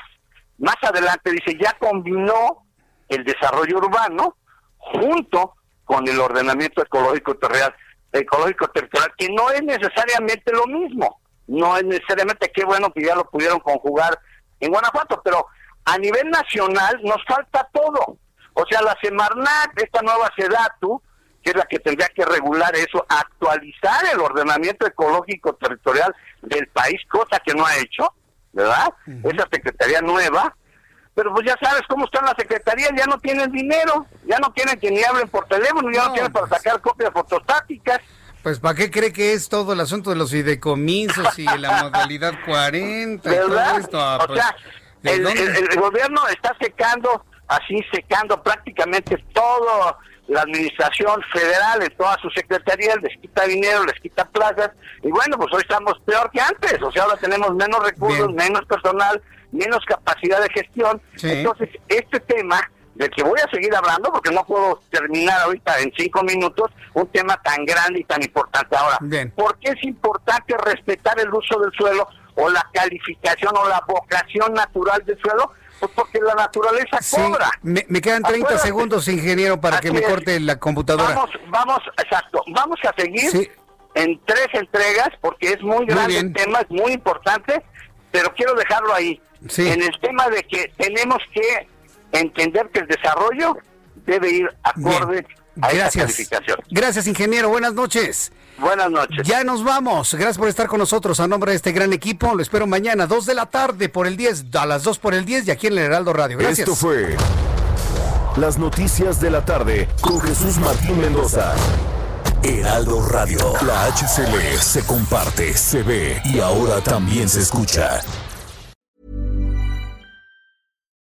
más adelante dice, ya combinó el desarrollo urbano junto con el ordenamiento ecológico territorial, ecológico territorial, que no es necesariamente lo mismo, no es necesariamente qué bueno que ya lo pudieron conjugar en Guanajuato, pero a nivel nacional nos falta todo. O sea, la Semarnat, esta nueva SEDATU, que es la que tendría que regular eso, actualizar el ordenamiento ecológico territorial del país, cosa que no ha hecho, ¿verdad? Esa secretaría nueva, pero pues ya sabes cómo están las secretarías, ya no tienen dinero, ya no tienen que ni hablen por teléfono, ya no, tienen para pues. sacar copias fotostáticas. Pues ¿para qué cree que es todo el asunto de los fideicomisos y la modalidad 40 y todo esto? Ah, o pues, sea, el gobierno está secando, así secando prácticamente todo la administración federal en todas sus secretarías les quita dinero, les quita plazas, y bueno, pues hoy estamos peor que antes, o sea, ahora tenemos menos recursos, menos personal, menos capacidad de gestión. Entonces, este tema del que voy a seguir hablando, porque no puedo terminar ahorita en cinco minutos, un tema tan grande y tan importante. Ahora, ¿por qué es importante respetar el uso del suelo o la calificación o la vocación natural del suelo? Pues porque la naturaleza cobra. Me, quedan 30 segundos, ingeniero, para que me corte la computadora. Vamos, vamos, exacto. Vamos a seguir en tres entregas porque es muy grande el tema, es muy importante, pero quiero dejarlo ahí. En el tema de que tenemos que entender que el desarrollo debe ir acorde a Gracias. Gracias, ingeniero. Buenas noches. Buenas noches. Ya nos vamos. Gracias por estar con nosotros a nombre de este gran equipo. Lo espero mañana, 2 de la tarde por el 10, a las 2 por el 10 y aquí en el Heraldo Radio. Gracias. Esto fue las noticias de la tarde con Jesús Martín Mendoza. Heraldo Radio. La HCL se comparte, se ve y ahora también se escucha.